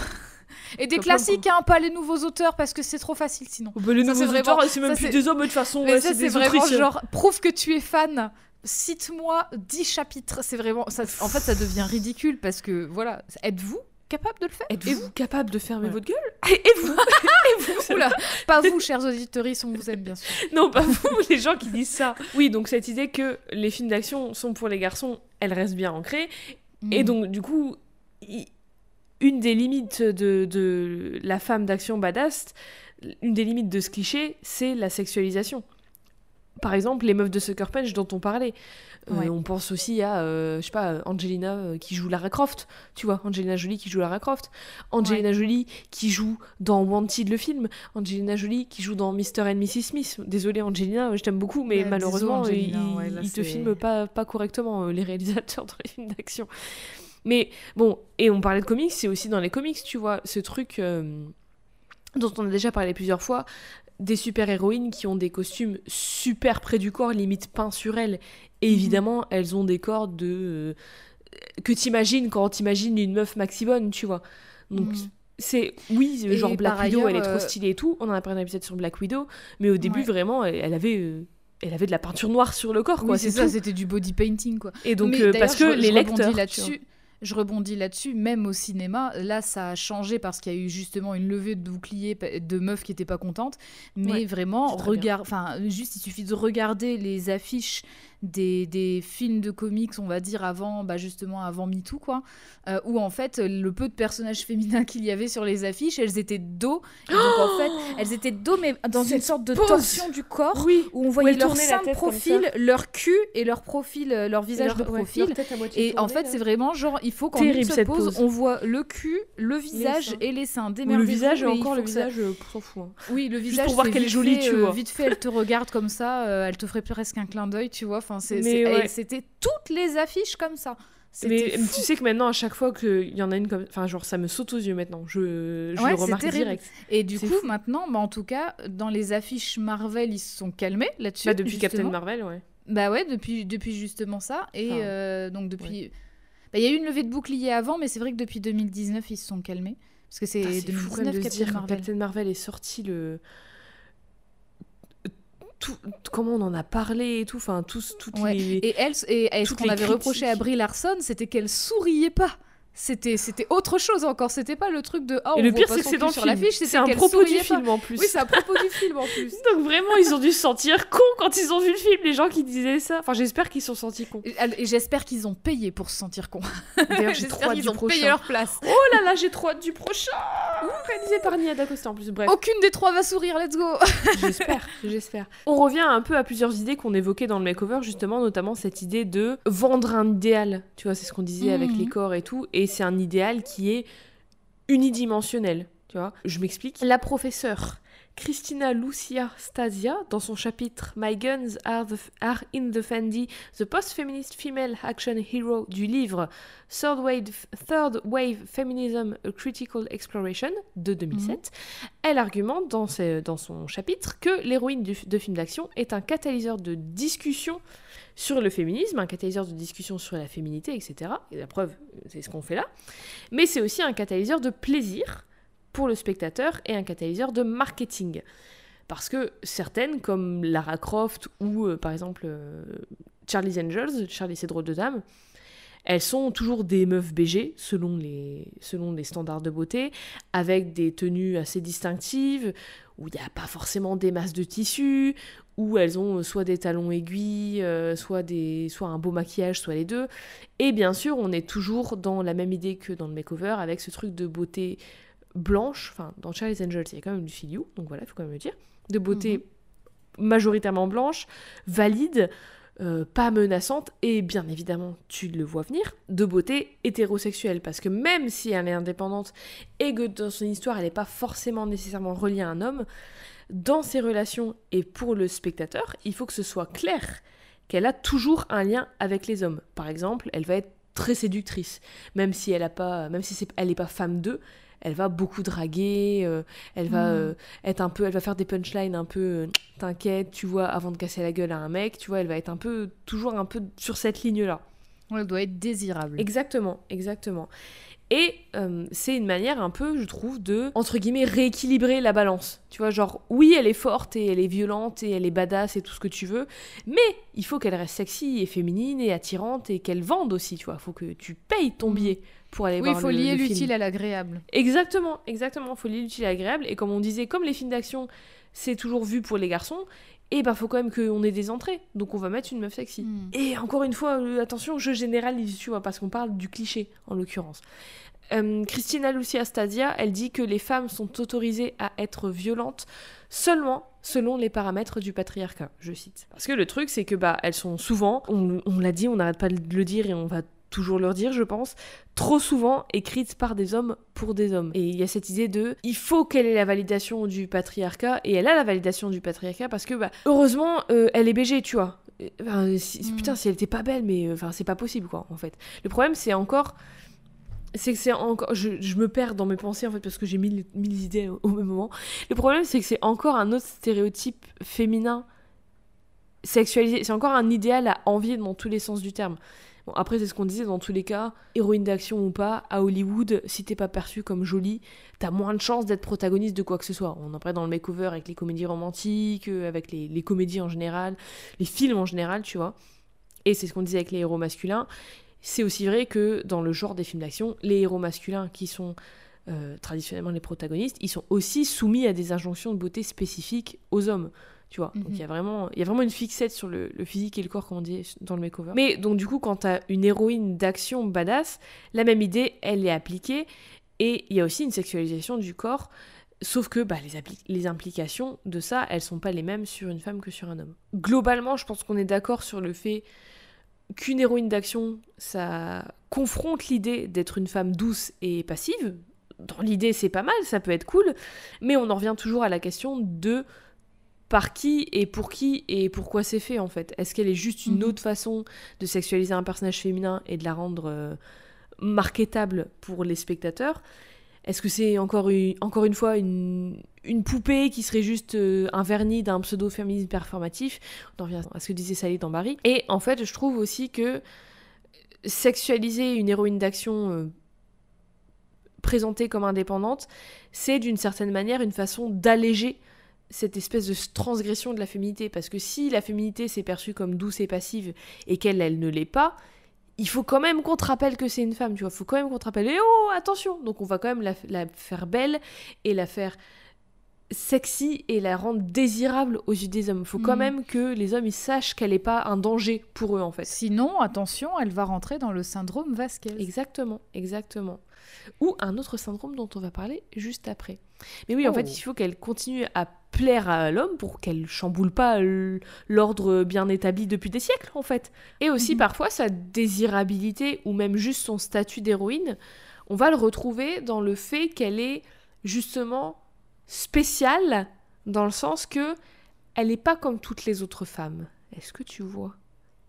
Speaker 2: Et des classiques, hein, pas les nouveaux auteurs, parce que c'est trop facile sinon.
Speaker 1: Bah, les
Speaker 2: Ça,
Speaker 1: nouveaux auteurs c'est même
Speaker 2: ça,
Speaker 1: plus des hommes de toute façon
Speaker 2: Mais
Speaker 1: ouais,
Speaker 2: ça,
Speaker 1: c'est
Speaker 2: vraiment genre, prouve que tu es fan. Cite-moi 10 chapitres. C'est vraiment. Ça, en fait, ça devient ridicule parce que, voilà, êtes-vous capable de le faire?
Speaker 1: Êtes-vous capable de fermer
Speaker 2: Ouais.
Speaker 1: votre gueule? Et et vous? Et vous
Speaker 2: Oula, pas vous, chers auditeurs, on vous aime bien sûr.
Speaker 1: Non, pas vous, les gens qui disent ça. Oui, donc cette idée que les films d'action sont pour les garçons, elle reste bien ancrée. Et
Speaker 2: Mm.
Speaker 1: donc, du coup, une des limites de, de la femme d'action badass, une des limites de ce cliché, c'est la sexualisation. Par exemple, les meufs de Sucker Punch dont on parlait. Euh,
Speaker 2: Ouais.
Speaker 1: On pense aussi à, euh, je sais pas, Angelina euh, qui joue Lara Croft, tu vois, Angelina Jolie qui joue Lara Croft, Angelina Jolie qui joue dans Wanted le film, Angelina Jolie qui joue dans Mr. and Mrs. Smith. Désolée Angelina, je t'aime beaucoup, mais
Speaker 2: Ouais,
Speaker 1: malheureusement,
Speaker 2: désolé,
Speaker 1: ils ils te filment pas, pas correctement, euh, les réalisateurs dans les films d'action. Mais bon, et on parlait de comics, c'est aussi dans les comics, tu vois, ce truc euh, dont on a déjà parlé plusieurs fois, des super-héroïnes qui ont des costumes super près du corps, limite peints sur elles. Et
Speaker 2: Mhm.
Speaker 1: évidemment, elles ont des corps de... euh, que t'imagines quand t'imagines une meuf maximum, tu vois. Donc,
Speaker 2: Mhm.
Speaker 1: c'est... Oui,
Speaker 2: Et
Speaker 1: genre Black Widow,
Speaker 2: ailleurs,
Speaker 1: elle est trop
Speaker 2: euh,
Speaker 1: stylée et tout. On en a parlé dans l'épisode sur Black Widow. Mais au début,
Speaker 2: Ouais.
Speaker 1: vraiment, elle, avait... euh, elle avait de la peinture noire sur le corps, quoi.
Speaker 2: Oui, c'est ça, c'était du body painting, quoi.
Speaker 1: Et donc, euh, parce que
Speaker 2: je-
Speaker 1: les
Speaker 2: je
Speaker 1: lecteurs...
Speaker 2: là-dessus. Je rebondis là-dessus, même au cinéma, là ça a changé parce qu'il y a eu justement une levée de boucliers de meufs qui étaient pas contentes, mais
Speaker 1: Ouais,
Speaker 2: vraiment regarde, enfin juste il suffit de regarder les affiches des, des films de comics, on va dire avant, bah justement avant MeToo quoi, euh, où en fait le peu de personnages féminins qu'il y avait sur les affiches, elles étaient dos, et donc en fait elles étaient dos mais dans une sorte de
Speaker 1: pose
Speaker 2: torsion du corps
Speaker 1: Oui,
Speaker 2: où on voyait leur
Speaker 1: comme
Speaker 2: profil, leur cul et leur profil, euh, leur visage
Speaker 1: leur-
Speaker 2: de
Speaker 1: ouais,
Speaker 2: profil.
Speaker 1: leur
Speaker 2: Et en fait, c'est vraiment genre, il faut qu'en une
Speaker 1: cette
Speaker 2: pose,
Speaker 1: pose.
Speaker 2: on voit le cul, le visage et les seins.
Speaker 1: Ou le visage, encore le visage, euh, s'en fout. hein.
Speaker 2: Oui, le visage.
Speaker 1: pour voir qu'elle est jolie,
Speaker 2: fait,
Speaker 1: tu vois.
Speaker 2: Vite fait, elle te regarde comme ça, elle te ferait presque un clin d'œil, tu vois. Enfin,
Speaker 1: ouais.
Speaker 2: et c'était toutes les affiches comme ça.
Speaker 1: Mais
Speaker 2: C'était
Speaker 1: tu
Speaker 2: fou.
Speaker 1: sais que maintenant, à chaque fois qu'il y en a une comme. Enfin, genre, ça me saute aux yeux maintenant. Je, je
Speaker 2: Ouais,
Speaker 1: le remarque direct.
Speaker 2: Et du coup,
Speaker 1: fou.
Speaker 2: maintenant, bah, en tout cas, dans les affiches Marvel, ils se sont calmés là-dessus.
Speaker 1: Bah, depuis Captain. Marvel, ouais.
Speaker 2: Bah ouais, depuis, depuis justement ça. Et
Speaker 1: Enfin,
Speaker 2: euh, donc depuis... bah, Il y a eu une levée de bouclier avant, mais c'est vrai que depuis 2019, ils se sont calmés. Parce que c'est
Speaker 1: Putain, C'est fou quand même
Speaker 2: 2019
Speaker 1: de
Speaker 2: Captain
Speaker 1: dire quand. Captain Marvel est sorti le. Tout, comment on en a parlé et tout, enfin, tous, toutes
Speaker 2: Ouais.
Speaker 1: les.
Speaker 2: Et elle, et, et ce qu'on avait reproché à. Brie Larson, c'était qu'elle souriait pas. C'était, c'était autre chose encore. C'était pas le truc de. Ah,
Speaker 1: et
Speaker 2: on
Speaker 1: le pire, c'est que c'est dans
Speaker 2: sur
Speaker 1: film.
Speaker 2: l'affiche,
Speaker 1: C'est un propos du
Speaker 2: pas.
Speaker 1: film en plus.
Speaker 2: Oui, c'est à propos du film en plus.
Speaker 1: Donc vraiment, ils ont dû se sentir cons quand ils ont vu le film, les gens qui disaient ça. Enfin, j'espère qu'ils se sont sentis cons.
Speaker 2: Et, et j'espère qu'ils ont payé pour se sentir cons.
Speaker 1: D'ailleurs, j'ai trop hâte du
Speaker 2: ont
Speaker 1: prochain.
Speaker 2: payé leur place.
Speaker 1: Oh là là, j'ai trop hâte du prochain Réalisé par Nia D'Acosta en plus, bref.
Speaker 2: Aucune des trois va sourire, let's go.
Speaker 1: J'espère, j'espère. On revient un peu à plusieurs idées qu'on évoquait dans le makeover, justement, notamment cette idée de vendre un idéal. Tu vois, c'est ce qu'on disait avec
Speaker 2: Mhm.
Speaker 1: les corps et tout, et c'est un idéal qui est unidimensionnel. Tu vois, je m'explique. La professeure Christina Lucia Stasia, dans son chapitre My Guns are, the- are in the Fendi, The Post-Feminist Female Action Hero du livre Third Wave, Third Wave Feminism A Critical Exploration de 2007, elle argumente dans, son chapitre que l'héroïne de film d'action est un catalyseur de discussion sur le féminisme, un catalyseur de discussion sur la féminité, etc. Et la preuve, c'est ce qu'on fait là. Mais c'est aussi un catalyseur de plaisir pour le spectateur et un catalyseur de marketing. Parce que certaines, comme Lara Croft ou euh, par exemple euh, Charlie's Angels, Charlie c'est drôle de dame, elles sont toujours des meufs BG selon les, selon les standards de beauté, avec des tenues assez distinctives, où il n'y a pas forcément des masses de tissu, où elles ont soit des talons aiguilles, euh, soit, des, soit un beau maquillage, soit les deux. Et bien sûr, on est toujours dans la même idée que dans le makeover, avec ce truc de beauté blanche. Enfin, dans Charlie's Angels, il y a quand même du filiou, donc voilà, il faut quand même le dire. De beauté majoritairement blanche, valide, euh, pas menaçante, et bien évidemment, tu le vois venir, de beauté hétérosexuelle. Parce que même si elle est indépendante et que dans son histoire, elle n'est pas forcément nécessairement reliée à un homme, dans ses relations et pour le spectateur, il faut que ce soit clair qu'elle a toujours un lien avec les hommes. Par exemple, elle va être très séductrice, même si elle a pas, même si c'est, elle n'est pas femme d'eux, elle va beaucoup draguer, euh, elle va
Speaker 2: Mm.
Speaker 1: euh, être un peu, elle va faire des punchlines un peu, euh, t'inquiète, tu vois, avant de casser la gueule à un mec, tu vois, elle va être un peu, toujours un peu sur cette ligne-là.
Speaker 2: Elle doit être désirable.
Speaker 1: Exactement, exactement. Et euh, c'est une manière un peu, je trouve, de, entre guillemets, rééquilibrer la balance. Tu vois, genre, oui, elle est forte et elle est violente et elle est badass et tout ce que tu veux, mais il faut qu'elle reste sexy et féminine et attirante et qu'elle vende aussi, tu vois. Il faut que tu payes ton
Speaker 2: Mhm.
Speaker 1: billet pour aller
Speaker 2: Oui, il
Speaker 1: voir
Speaker 2: faut
Speaker 1: le-
Speaker 2: lier
Speaker 1: le film.
Speaker 2: l'utile à l'agréable.
Speaker 1: Exactement, exactement. Il faut lier l'utile à l'agréable. Et comme on disait, comme les films d'action, c'est toujours vu pour les garçons, et ben faut quand même qu'on ait des entrées, donc on va mettre une meuf sexy.
Speaker 2: Hmm.
Speaker 1: Et encore une fois, euh, attention, je généralise, tu vois, parce qu'on parle du cliché en l'occurrence. Euh, Christina Lucia Stadia, elle dit que les femmes sont autorisées à être violentes seulement selon les paramètres du patriarcat, je cite. Parce que le truc, c'est que bah elles sont souvent, on, on l'a dit, on n'arrête pas de le dire et on va toujours leur dire, je pense, trop souvent écrites par des hommes pour des hommes. Et il y a cette idée de, il faut qu'elle ait la validation du patriarcat, et elle a la validation du patriarcat parce que, bah, heureusement, euh, elle est BG, tu vois. Enfin, si-
Speaker 2: Mm.
Speaker 1: Putain, si elle était pas belle, mais euh, enfin, c'est pas possible, quoi, en fait. Le problème, c'est encore. C'est que c'est encore. Je, je me perds dans mes pensées, en fait, parce que j'ai mille, mille idées au, au même moment. Le problème, c'est que c'est encore un autre stéréotype féminin sexualisé. C'est encore un idéal à envier dans tous les sens du terme. Après, c'est ce qu'on disait dans tous les cas, héroïne d'action ou pas, à Hollywood, si t'es pas perçue comme jolie, t'as moins de chances d'être protagoniste de quoi que ce soit. On en parle dans le makeover avec les comédies romantiques, euh, avec les, les comédies en général, les films en général, tu vois. Et c'est ce qu'on disait avec les héros masculins. C'est aussi vrai que dans le genre des films d'action, les héros masculins qui sont euh, traditionnellement les protagonistes, ils sont aussi soumis à des injonctions de beauté spécifiques aux hommes. Tu vois, donc
Speaker 2: Mhm.
Speaker 1: il y a vraiment, il y a vraiment une fixette sur le, le physique et le corps, comme on dit dans le makeover. Mais donc du coup, quand t'as une héroïne d'action badass, la même idée, elle est appliquée, et il y a aussi une sexualisation du corps. Sauf que bah, les, appli- les implications de ça, elles sont pas les mêmes sur une femme que sur un homme. Globalement, je pense qu'on est d'accord sur le fait qu'une héroïne d'action, ça confronte l'idée d'être une femme douce et passive. Dans l'idée, c'est pas mal, ça peut être cool, mais on en revient toujours à la question de par qui et pour qui et pourquoi c'est fait en fait. Est-ce qu'elle est juste une
Speaker 2: Mhm.
Speaker 1: autre façon de sexualiser un personnage féminin et de la rendre euh, marketable pour les spectateurs? Est-ce que c'est encore une, encore une fois une, une poupée qui serait juste euh, un vernis d'un pseudo-féminisme performatif? On en revient à ce que disait Sally dans Barry. Et en fait, je trouve aussi que sexualiser une héroïne d'action euh, présentée comme indépendante, c'est d'une certaine manière une façon d'alléger cette espèce de transgression de la féminité. Parce que si la féminité s'est perçue comme douce et passive et qu'elle, elle ne l'est pas, il faut quand même qu'on te rappelle que c'est une femme, tu vois. Il faut quand même qu'on te rappelle, eh oh, attention Donc on va quand même la, la faire belle et la faire sexy et la rendre désirable aux yeux des hommes. Il faut quand
Speaker 2: Mhm.
Speaker 1: même que les hommes ils sachent qu'elle n'est pas un danger pour eux en fait.
Speaker 2: Sinon, attention, elle va rentrer dans le syndrome Vasquez.
Speaker 1: Exactement, exactement. Ou un autre syndrome dont on va parler juste après. Mais oui, en
Speaker 2: Oh.
Speaker 1: fait, il faut qu'elle continue à plaire à l'homme pour qu'elle chamboule pas l'ordre bien établi depuis des siècles, en fait. Et aussi,
Speaker 2: Mhm.
Speaker 1: parfois, sa désirabilité ou même juste son statut d'héroïne, on va le retrouver dans le fait qu'elle est justement spéciale dans le sens que elle n'est pas comme toutes les autres femmes. Est-ce que tu vois?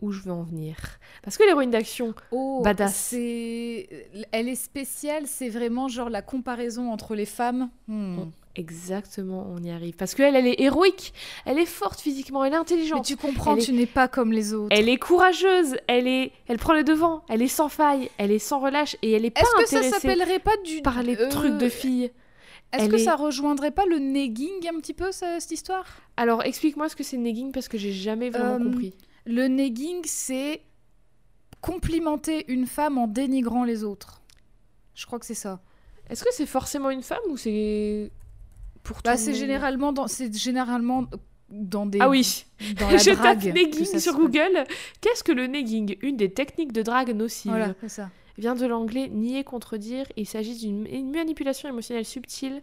Speaker 1: Où je veux en venir Parce que l'héroïne d'action,
Speaker 2: Oh,
Speaker 1: Badass.
Speaker 2: c'est... Elle est spéciale, c'est vraiment genre la comparaison entre les femmes. Hmm.
Speaker 1: On- Exactement, on y arrive. Parce qu'elle, elle est héroïque, elle est forte physiquement, elle est
Speaker 2: Mais
Speaker 1: intelligente,
Speaker 2: tu comprends,
Speaker 1: Elle est-
Speaker 2: tu n'es pas comme les autres.
Speaker 1: elle est courageuse, elle est, elle prend le devant, elle est sans faille, elle est sans relâche et elle est pas
Speaker 2: Est-ce que ça
Speaker 1: intéressée
Speaker 2: s'appellerait pas du...
Speaker 1: par les
Speaker 2: euh,
Speaker 1: trucs de filles.
Speaker 2: Est-ce que
Speaker 1: est-
Speaker 2: ça rejoindrait pas le negging un petit peu, ça, cette histoire?
Speaker 1: Alors explique-moi ce que c'est negging parce que j'ai jamais vraiment
Speaker 2: Euh,
Speaker 1: compris.
Speaker 2: Le negging, c'est complimenter une femme en dénigrant les autres. Je crois que c'est ça.
Speaker 1: Est-ce que c'est forcément une femme ou c'est pour
Speaker 2: Bah, c'est généralement dans, c'est généralement dans des
Speaker 1: Ah oui,
Speaker 2: dans la
Speaker 1: je
Speaker 2: drague
Speaker 1: tape negging sur. Google. Qu'est-ce que le negging? Une des techniques de drague nocives.
Speaker 2: Voilà, c'est ça.
Speaker 1: vient de l'anglais nier, contredire. Il s'agit d'une une manipulation émotionnelle subtile.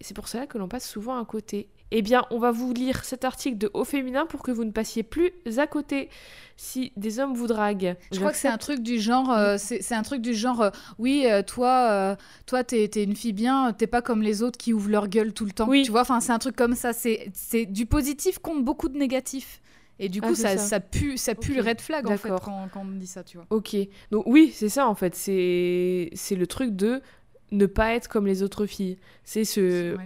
Speaker 1: C'est pour cela que l'on passe souvent à côté. Eh bien, on va vous lire cet article de Au féminin pour que vous ne passiez plus à côté si des hommes vous draguent.
Speaker 2: Je crois que c'est un truc du genre, euh, c'est un truc du genre, euh, oui, euh, toi, euh, toi, t'es une fille bien, t'es pas comme les autres qui ouvrent leur gueule tout le temps.
Speaker 1: Oui.
Speaker 2: Tu vois, enfin, c'est un truc comme ça. C'est du positif contre beaucoup de négatif. Et du
Speaker 1: Ah,
Speaker 2: coup, ça,
Speaker 1: ça.
Speaker 2: ça pue, ça pue le red flag en fait quand, quand on dit ça, tu vois.
Speaker 1: Ok. Donc oui, c'est ça en fait. C'est le truc de ne pas être comme les autres filles. C'est ce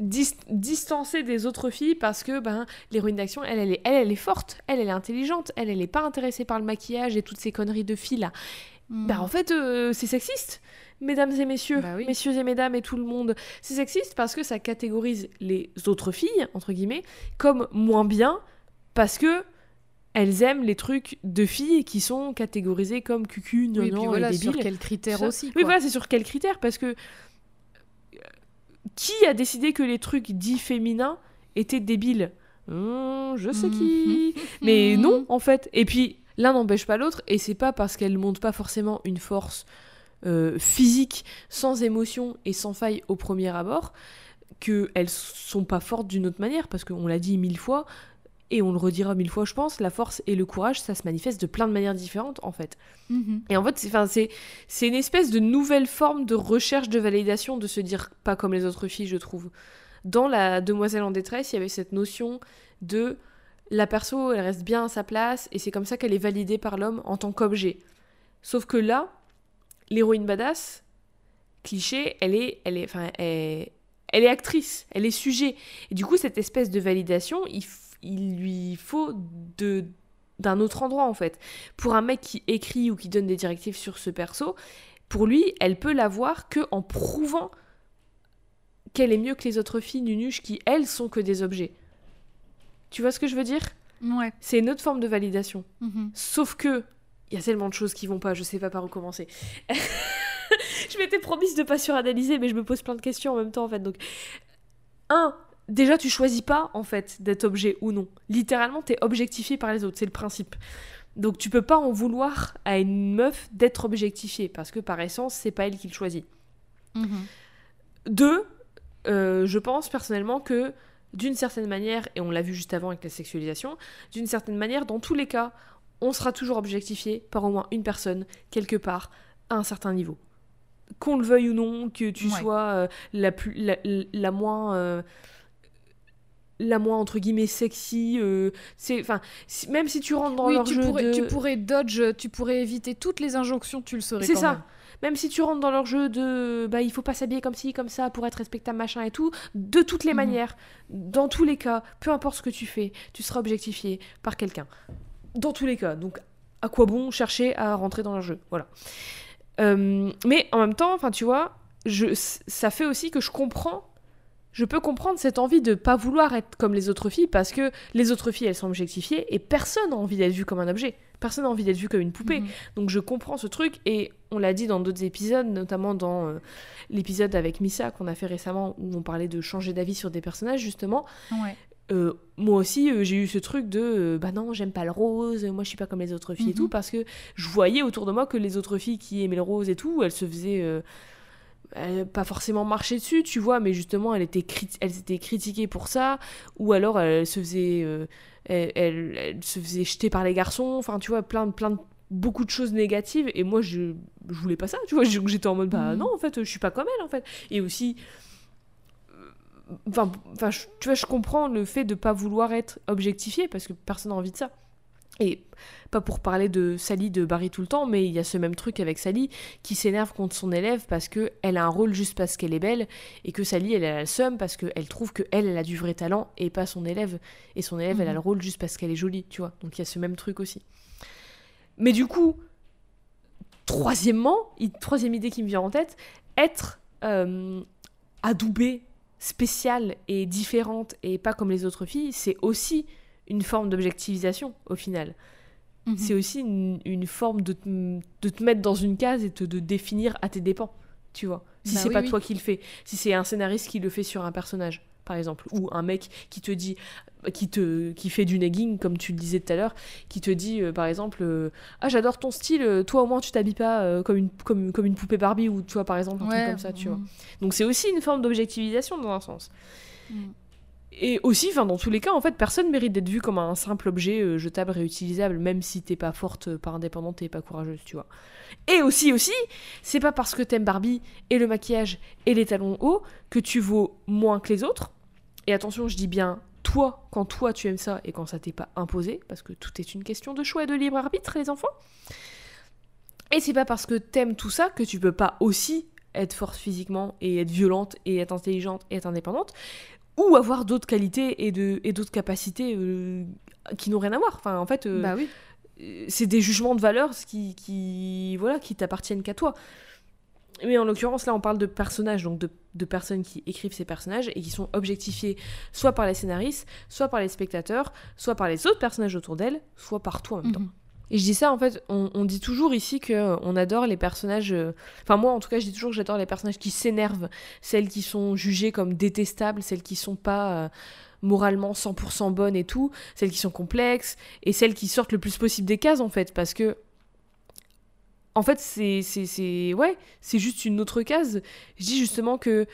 Speaker 1: dis- distancer des autres filles parce que ben l'héroïne d'action, elle, elle est, elle, elle est forte, elle, elle est intelligente, elle, elle est pas intéressée par le maquillage et toutes ces conneries de filles là.
Speaker 2: Mm.
Speaker 1: Bah en fait, euh, c'est sexiste, mesdames et messieurs,
Speaker 2: Bah oui.
Speaker 1: messieurs et mesdames et tout le monde. C'est sexiste parce que ça catégorise les autres filles, entre guillemets, comme moins bien parce que elles aiment les trucs de filles qui sont catégorisées comme cucu,
Speaker 2: oui, et
Speaker 1: gnangnan
Speaker 2: puis
Speaker 1: et
Speaker 2: voilà, sur quels critères aussi.
Speaker 1: Oui, voilà, c'est sur quels critères Parce que qui a décidé que les trucs dits féminins étaient débiles? Hum, je sais qui. Mais non, en fait. Et puis, l'un n'empêche pas l'autre, et c'est pas parce qu'elle montre pas forcément une force euh, physique, sans émotion et sans faille au premier abord, qu'elles sont pas fortes d'une autre manière, parce qu'on l'a dit mille fois, et on le redira mille fois, je pense, la force et le courage, ça se manifeste de plein de manières différentes, en fait.
Speaker 2: Mhm.
Speaker 1: Et en fait, c'est, c'est une espèce de nouvelle forme de recherche de validation de se dire pas comme les autres filles, je trouve. Dans la Demoiselle en détresse, il y avait cette notion de la perso, elle reste bien à sa place, et c'est comme ça qu'elle est validée par l'homme en tant qu'objet. Sauf que là, l'héroïne badass, cliché, elle est, elle est, enfin, elle, elle est actrice, elle est sujet. Et du coup, cette espèce de validation, il, il lui faut de d'un autre endroit en fait. Pour un mec qui écrit ou qui donne des directives sur ce perso, pour lui, elle peut l'avoir que en prouvant qu'elle est mieux que les autres filles nunuches qui elles sont que des objets. Tu vois ce que je veux dire?
Speaker 2: Ouais.
Speaker 1: C'est une autre forme de validation.
Speaker 2: Mhm.
Speaker 1: Sauf que il y a tellement de choses qui vont pas, je sais pas par où commencer. je m'étais promise de pas suranalyser, mais je me pose plein de questions en même temps en fait. Donc, un, déjà tu choisis pas en fait d'être objet ou non. Littéralement, t'es objectifié par les autres, c'est le principe. Donc tu peux pas en vouloir à une meuf d'être objectifiée parce que par essence, c'est pas elle qui le choisit.
Speaker 2: Mhm.
Speaker 1: Deux, euh, je pense personnellement que d'une certaine manière, et on l'a vu juste avant avec la sexualisation, d'une certaine manière, dans tous les cas, on sera toujours objectifié par au moins une personne, quelque part, à un certain niveau. Qu'on le veuille ou non, que tu
Speaker 2: Ouais.
Speaker 1: sois euh, la, plus, la, la moins... euh, la moins entre guillemets sexy euh, c'est enfin si- même si tu rentres dans
Speaker 2: oui,
Speaker 1: leur
Speaker 2: tu
Speaker 1: jeu
Speaker 2: pourrais,
Speaker 1: de
Speaker 2: tu pourrais dodge, tu pourrais éviter toutes les injonctions, tu le saurais
Speaker 1: c'est ça.
Speaker 2: même.
Speaker 1: Même si tu rentres dans leur jeu de bah il faut pas s'habiller comme ci comme ça pour être respectable machin et tout, de toutes les
Speaker 2: Mhm.
Speaker 1: manières, dans tous les cas, peu importe ce que tu fais, tu seras objectifié par quelqu'un. Dans tous les cas. Donc à quoi bon chercher à rentrer dans leur jeu? Voilà. Euh, mais en même temps, enfin tu vois, je, ça fait aussi que je comprends. Je peux comprendre cette envie de pas vouloir être comme les autres filles parce que les autres filles elles sont objectifiées et personne n'a envie d'être vu comme un objet. Personne n'a envie d'être vu comme une poupée.
Speaker 2: Mhm.
Speaker 1: Donc je comprends ce truc et on l'a dit dans d'autres épisodes, notamment dans euh, l'épisode avec Missa qu'on a fait récemment où on parlait de changer d'avis sur des personnages justement.
Speaker 2: Ouais.
Speaker 1: Euh, moi aussi euh, j'ai eu ce truc de euh, bah non j'aime pas le rose, moi je suis pas comme les autres filles et
Speaker 2: Mhm.
Speaker 1: tout parce que je voyais autour de moi que les autres filles qui aimaient le rose et tout, elles se faisaient euh, pas forcément marcher dessus, tu vois, mais justement elles étaient, crit- elles étaient critiquées pour ça ou alors elles se faisaient euh, elles se faisaient jeter par les garçons, enfin tu vois plein de plein de beaucoup de choses négatives et moi je, je voulais pas ça tu vois j'étais en mode bah
Speaker 2: Mhm.
Speaker 1: non en fait je suis pas comme elle en fait et aussi enfin enfin tu vois je comprends le fait de pas vouloir être objectifié parce que personne n'a envie de ça et pas pour parler de Sally de Barry tout le temps mais il y a ce même truc avec Sally qui s'énerve contre son élève parce que elle a un rôle juste parce qu'elle est belle et que Sally elle a le seum parce qu'elle trouve que elle elle a du vrai talent et pas son élève et son élève elle a
Speaker 2: Mhm.
Speaker 1: le rôle juste parce qu'elle est jolie tu vois donc il y a ce même truc aussi mais du coup, troisièmement, troisième idée qui me vient en tête, être euh, adoubée, spéciale et différente et pas comme les autres filles, c'est aussi une forme d'objectivisation au final.
Speaker 2: Mhm.
Speaker 1: C'est aussi une, une forme de te, de te mettre dans une case et te, de définir à tes dépens, tu vois. Si
Speaker 2: Bah
Speaker 1: c'est
Speaker 2: oui,
Speaker 1: pas
Speaker 2: oui.
Speaker 1: toi qui le fais, si c'est un scénariste qui le fait sur un personnage, par exemple, ou un mec qui te dit, qui te, qui fait du nagging, comme tu le disais tout à l'heure, qui te dit, euh, par exemple, euh, ah j'adore ton style, euh, toi au moins tu t'habilles pas euh, comme, une, comme, comme une poupée Barbie, ou toi par exemple, un truc comme ça, tu vois.
Speaker 2: mhm.
Speaker 1: Donc c'est aussi une forme d'objectivisation dans un sens.
Speaker 2: Mhm.
Speaker 1: Et aussi, enfin, dans tous les cas, en fait, personne mérite d'être vu comme un simple objet euh, jetable, réutilisable, même si t'es pas forte, euh, pas indépendante et pas courageuse, tu vois. Et aussi, aussi, c'est pas parce que t'aimes Barbie et le maquillage et les talons hauts que tu vaux moins que les autres. Et attention, je dis bien toi, quand toi tu aimes ça et quand ça t'est pas imposé, parce que tout est une question de choix et de libre arbitre, les enfants. Et c'est pas parce que t'aimes tout ça que tu peux pas aussi être forte physiquement et être violente et être intelligente et être indépendante ou avoir d'autres qualités et de et d'autres capacités euh, qui n'ont rien à voir. Enfin, en fait, euh,
Speaker 2: Bah oui.
Speaker 1: c'est des jugements de valeur qui, qui voilà qui t'appartiennent qu'à toi. Mais en l'occurrence, là, on parle de personnages, donc de, de personnes qui écrivent ces personnages et qui sont objectifiés soit par les scénaristes, soit par les spectateurs, soit par les autres personnages autour d'elles, soit par toi en même temps.
Speaker 2: Mhm.
Speaker 1: Et je dis ça, en fait, on, dit toujours ici que euh, on adore les personnages. euh, Enfin, moi, en tout cas, je dis toujours que j'adore les personnages qui s'énervent, celles qui sont jugées comme détestables, celles qui sont pas. euh, moralement 100% bonnes et tout, celles qui sont complexes, et celles qui sortent le plus possible des cases, en fait, parce que en fait, c'est, ouais, c'est juste une autre case. Je dis justement que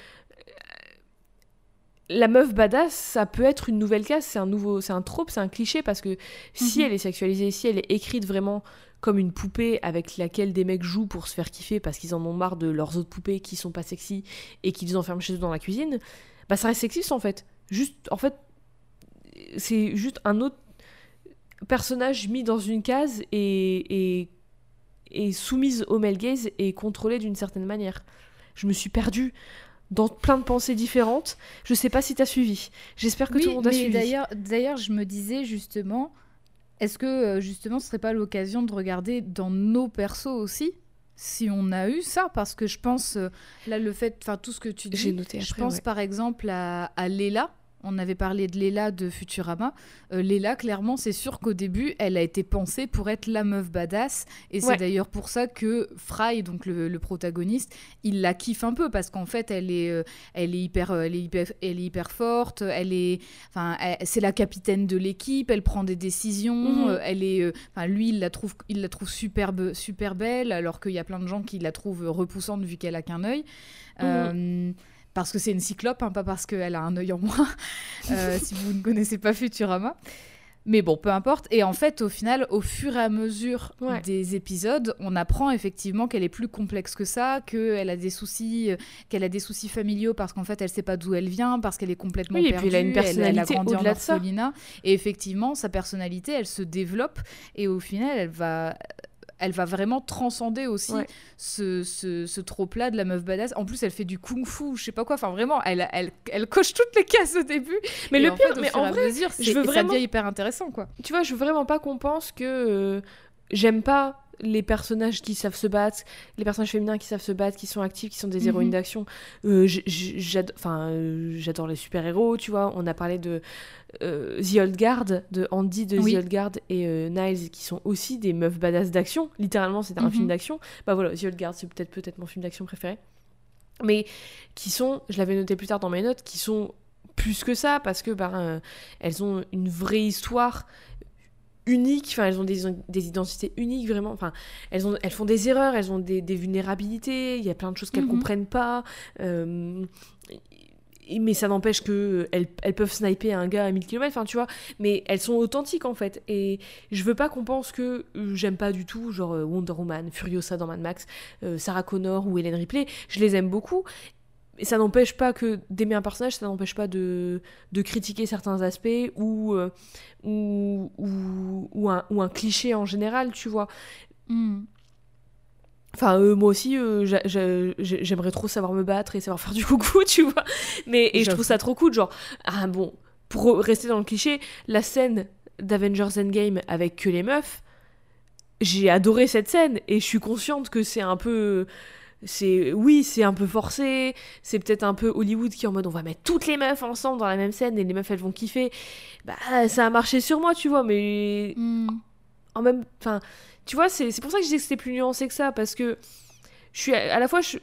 Speaker 1: la meuf badass, ça peut être une nouvelle case, c'est un nouveau, c'est un trope, c'est un cliché parce que si mhm. elle est sexualisée, si elle est écrite vraiment comme une poupée avec laquelle des mecs jouent pour se faire kiffer parce qu'ils en ont marre de leurs autres poupées qui sont pas sexy et qu'ils enferment chez eux dans la cuisine, bah ça reste sexiste en fait. Juste, en fait, c'est juste un autre personnage mis dans une case et, et est soumise au male gaze et contrôlée d'une certaine manière. Je me suis perdue dans plein de pensées différentes. Je sais pas si tu as suivi. J'espère que tout le monde a suivi.
Speaker 2: D'ailleurs, d'ailleurs, je me disais justement, est-ce que euh, justement ce serait pas l'occasion de regarder dans nos persos aussi si on a eu ça? Parce que je pense euh, là le fait enfin tout ce que tu dis
Speaker 1: j'ai noté
Speaker 2: je pense par exemple à, à Léla on avait parlé de Léla de Futurama. Euh, Léla, clairement, c'est sûr qu'au début, elle a été pensée pour être la meuf badass. Et c'est d'ailleurs pour ça que Fry, donc le, protagoniste, il la kiffe un peu parce qu'en fait, elle est, euh, elle est hyper, euh, elle est hyper, elle est hyper forte. Elle est, enfin, c'est la capitaine de l'équipe. Elle prend des décisions. Mhm. elle est, enfin, lui, il la trouve, il la trouve superbe, super belle, alors qu'il y a plein de gens qui la trouvent repoussante vu qu'elle a qu'un œil. Mhm parce que c'est une cyclope, hein, pas parce qu'elle a un œil en moins, euh, si vous ne connaissez pas Futurama. Mais bon, peu importe. Et en fait, au final, au fur et à mesure des épisodes, on apprend effectivement qu'elle est plus complexe que ça, qu'elle a des soucis, euh, qu'elle a des soucis familiaux parce qu'en fait, elle sait pas d'où elle vient, parce qu'elle est complètement perdue. Et puis elle a une personnalité elle, a grandi en orphelinat. Et effectivement, sa personnalité, elle se développe. Et au final, elle va elle va vraiment transcender aussi ce, ce, ce trope-là de la meuf badass. En plus, elle fait du kung-fu, je sais pas quoi. Enfin, vraiment, elle, elle, elle coche toutes les cases au début. Mais le pire, mais en vrai, je veux vraiment... ça devient hyper intéressant, quoi.
Speaker 1: Tu vois, je veux vraiment pas qu'on pense que euh, j'aime pas les personnages qui savent se battre, les personnages féminins qui savent se battre, qui sont actifs, qui sont des héroïnes mhm. d'action. Euh, euh, j'adore les super-héros, tu vois. On a parlé de euh, The Old Guard, de Andy de The Old Guard et euh, Niles, qui sont aussi des meufs badass d'action. Littéralement, c'était un mhm. film d'action. Bah voilà, The Old Guard, c'est peut-être peut-être mon film d'action préféré. Mais qui sont, je l'avais noté plus tard dans mes notes, qui sont plus que ça parce que ben, elles ont une vraie histoire uniques, enfin elles ont des, des, identités uniques vraiment, enfin elles, ont, elles font des erreurs, elles ont des, des vulnérabilités, il y a plein de choses qu'elles ne mhm. comprennent pas, euh, mais ça n'empêche que elles, elles, peuvent sniper un gars à 1000 km, enfin tu vois, mais elles sont authentiques en fait, et je veux pas qu'on pense que euh, j'aime pas du tout, genre euh, Wonder Woman, Furiosa dans Mad Max, Sarah Connor ou Hélène Ripley, je les aime beaucoup, et ça n'empêche pas que d'aimer un personnage, ça n'empêche pas de, de, critiquer certains aspects ou, euh, ou, ou, ou, un, ou, un, cliché en général, tu vois. Hmm. Enfin, euh, moi aussi, euh, j'aimerais trop savoir me battre et savoir faire du coucou, tu vois. Mais et je trouve ça trop cool, genre, ah bon, pour rester dans le cliché, la scène d'Avengers Endgame avec que les meufs, j'ai adoré cette scène et je suis consciente que c'est un peu c'est oui c'est un peu forcé c'est peut-être un peu Hollywood qui est en mode on va mettre toutes les meufs ensemble dans la même scène et les meufs elles vont kiffer bah ça a marché sur moi tu vois mais hmm. en même enfin tu vois c'est pour ça que je disais que c'était plus nuancé que ça parce que je suis à, la fois je,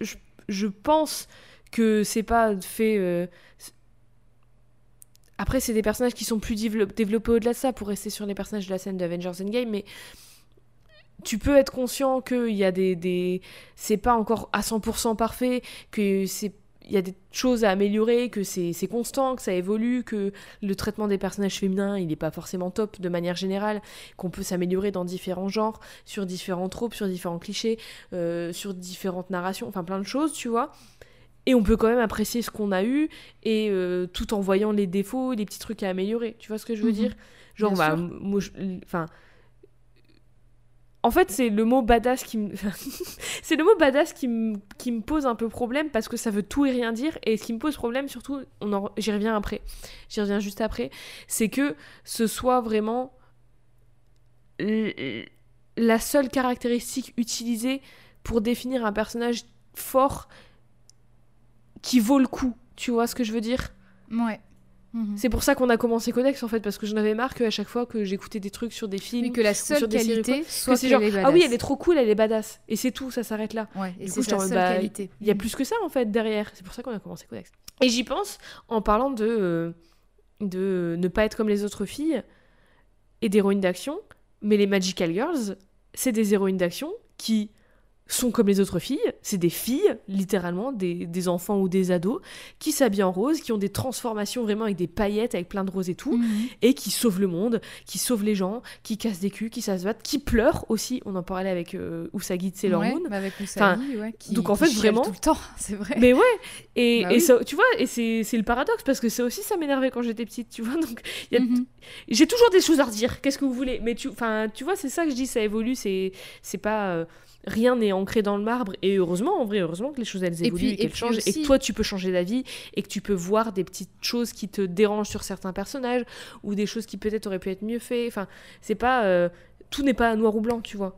Speaker 1: je, pense que c'est pas fait euh, après c'est des personnages qui sont plus développés au-delà de ça pour rester sur les personnages de la scène d'Avengers Endgame mais tu peux être conscient qu'il y a des, des... c'est pas encore à 100% parfait, que c'est il y a des choses à améliorer, que c'est constant, que ça évolue, que le traitement des personnages féminins, il n'est pas forcément top de manière générale, qu'on peut s'améliorer dans différents genres, sur différents tropes, sur différents clichés, euh, sur différentes narrations, enfin plein de choses, tu vois. Et on peut quand même apprécier ce qu'on a eu, et euh, tout en voyant les défauts, les petits trucs à améliorer. Tu vois ce que je veux mhm. dire? Genre, bah, moi, enfin en fait, c'est le mot badass qui me. pose un peu problème parce que ça veut tout et rien dire. Et ce qui me pose problème, surtout, j'y reviens après, j'y reviens juste après, c'est que ce soit vraiment la seule caractéristique utilisée pour définir un personnage fort qui vaut le coup. Tu vois ce que je veux dire?
Speaker 2: Ouais.
Speaker 1: Mhm. C'est pour ça qu'on a commencé Codex en fait, parce que j'en avais marre qu'à chaque fois que j'écoutais des trucs sur des films,
Speaker 2: que la seule qualité soit
Speaker 1: c'est genre ah oui elle est trop cool, elle est badass, et c'est tout, ça s'arrête là.
Speaker 2: Ouais, et c'est sa seule bah, qualité.
Speaker 1: Il y a plus que ça en fait derrière, c'est pour ça qu'on a commencé Codex. Et j'y pense en parlant de euh, de ne pas être comme les autres filles et d'héroïnes d'action, mais les Magical Girls, c'est des héroïnes d'action qui sont comme les autres filles, c'est des filles, littéralement, des, des, enfants ou des ados, qui s'habillent en rose, qui ont des transformations vraiment avec des paillettes, avec plein de roses et tout,
Speaker 2: Mhm.
Speaker 1: et qui sauvent le monde, qui sauvent les gens, qui cassent des culs, qui se battent, qui pleurent aussi, on en parlait avec euh, Usagi de Sailor
Speaker 2: Ouais,
Speaker 1: Moon.
Speaker 2: bah avec Usagi, ouais, qui-
Speaker 1: donc en
Speaker 2: qui
Speaker 1: fait, vraiment-
Speaker 2: tout le temps, c'est vrai.
Speaker 1: Mais ouais, et,
Speaker 2: Bah
Speaker 1: et
Speaker 2: oui.
Speaker 1: ça, tu vois, et c'est le paradoxe, parce que ça aussi, ça m'énervait quand j'étais petite, tu vois, donc
Speaker 2: Mhm.
Speaker 1: j'ai toujours des choses à redire. Qu'est-ce que vous voulez Mais tu, tu vois, c'est ça que je dis, ça évolue. C'est, c'est pas euh, rien n'est ancré dans le marbre. Et heureusement, en vrai, heureusement que les choses elles
Speaker 2: Et
Speaker 1: évoluent et
Speaker 2: et
Speaker 1: qu'elles changent et que toi tu peux changer d'avis et que tu peux voir des petites choses qui te dérangent sur certains personnages ou des choses qui peut-être auraient pu être mieux faites. Enfin, c'est pas euh, tout n'est pas noir ou blanc, tu vois.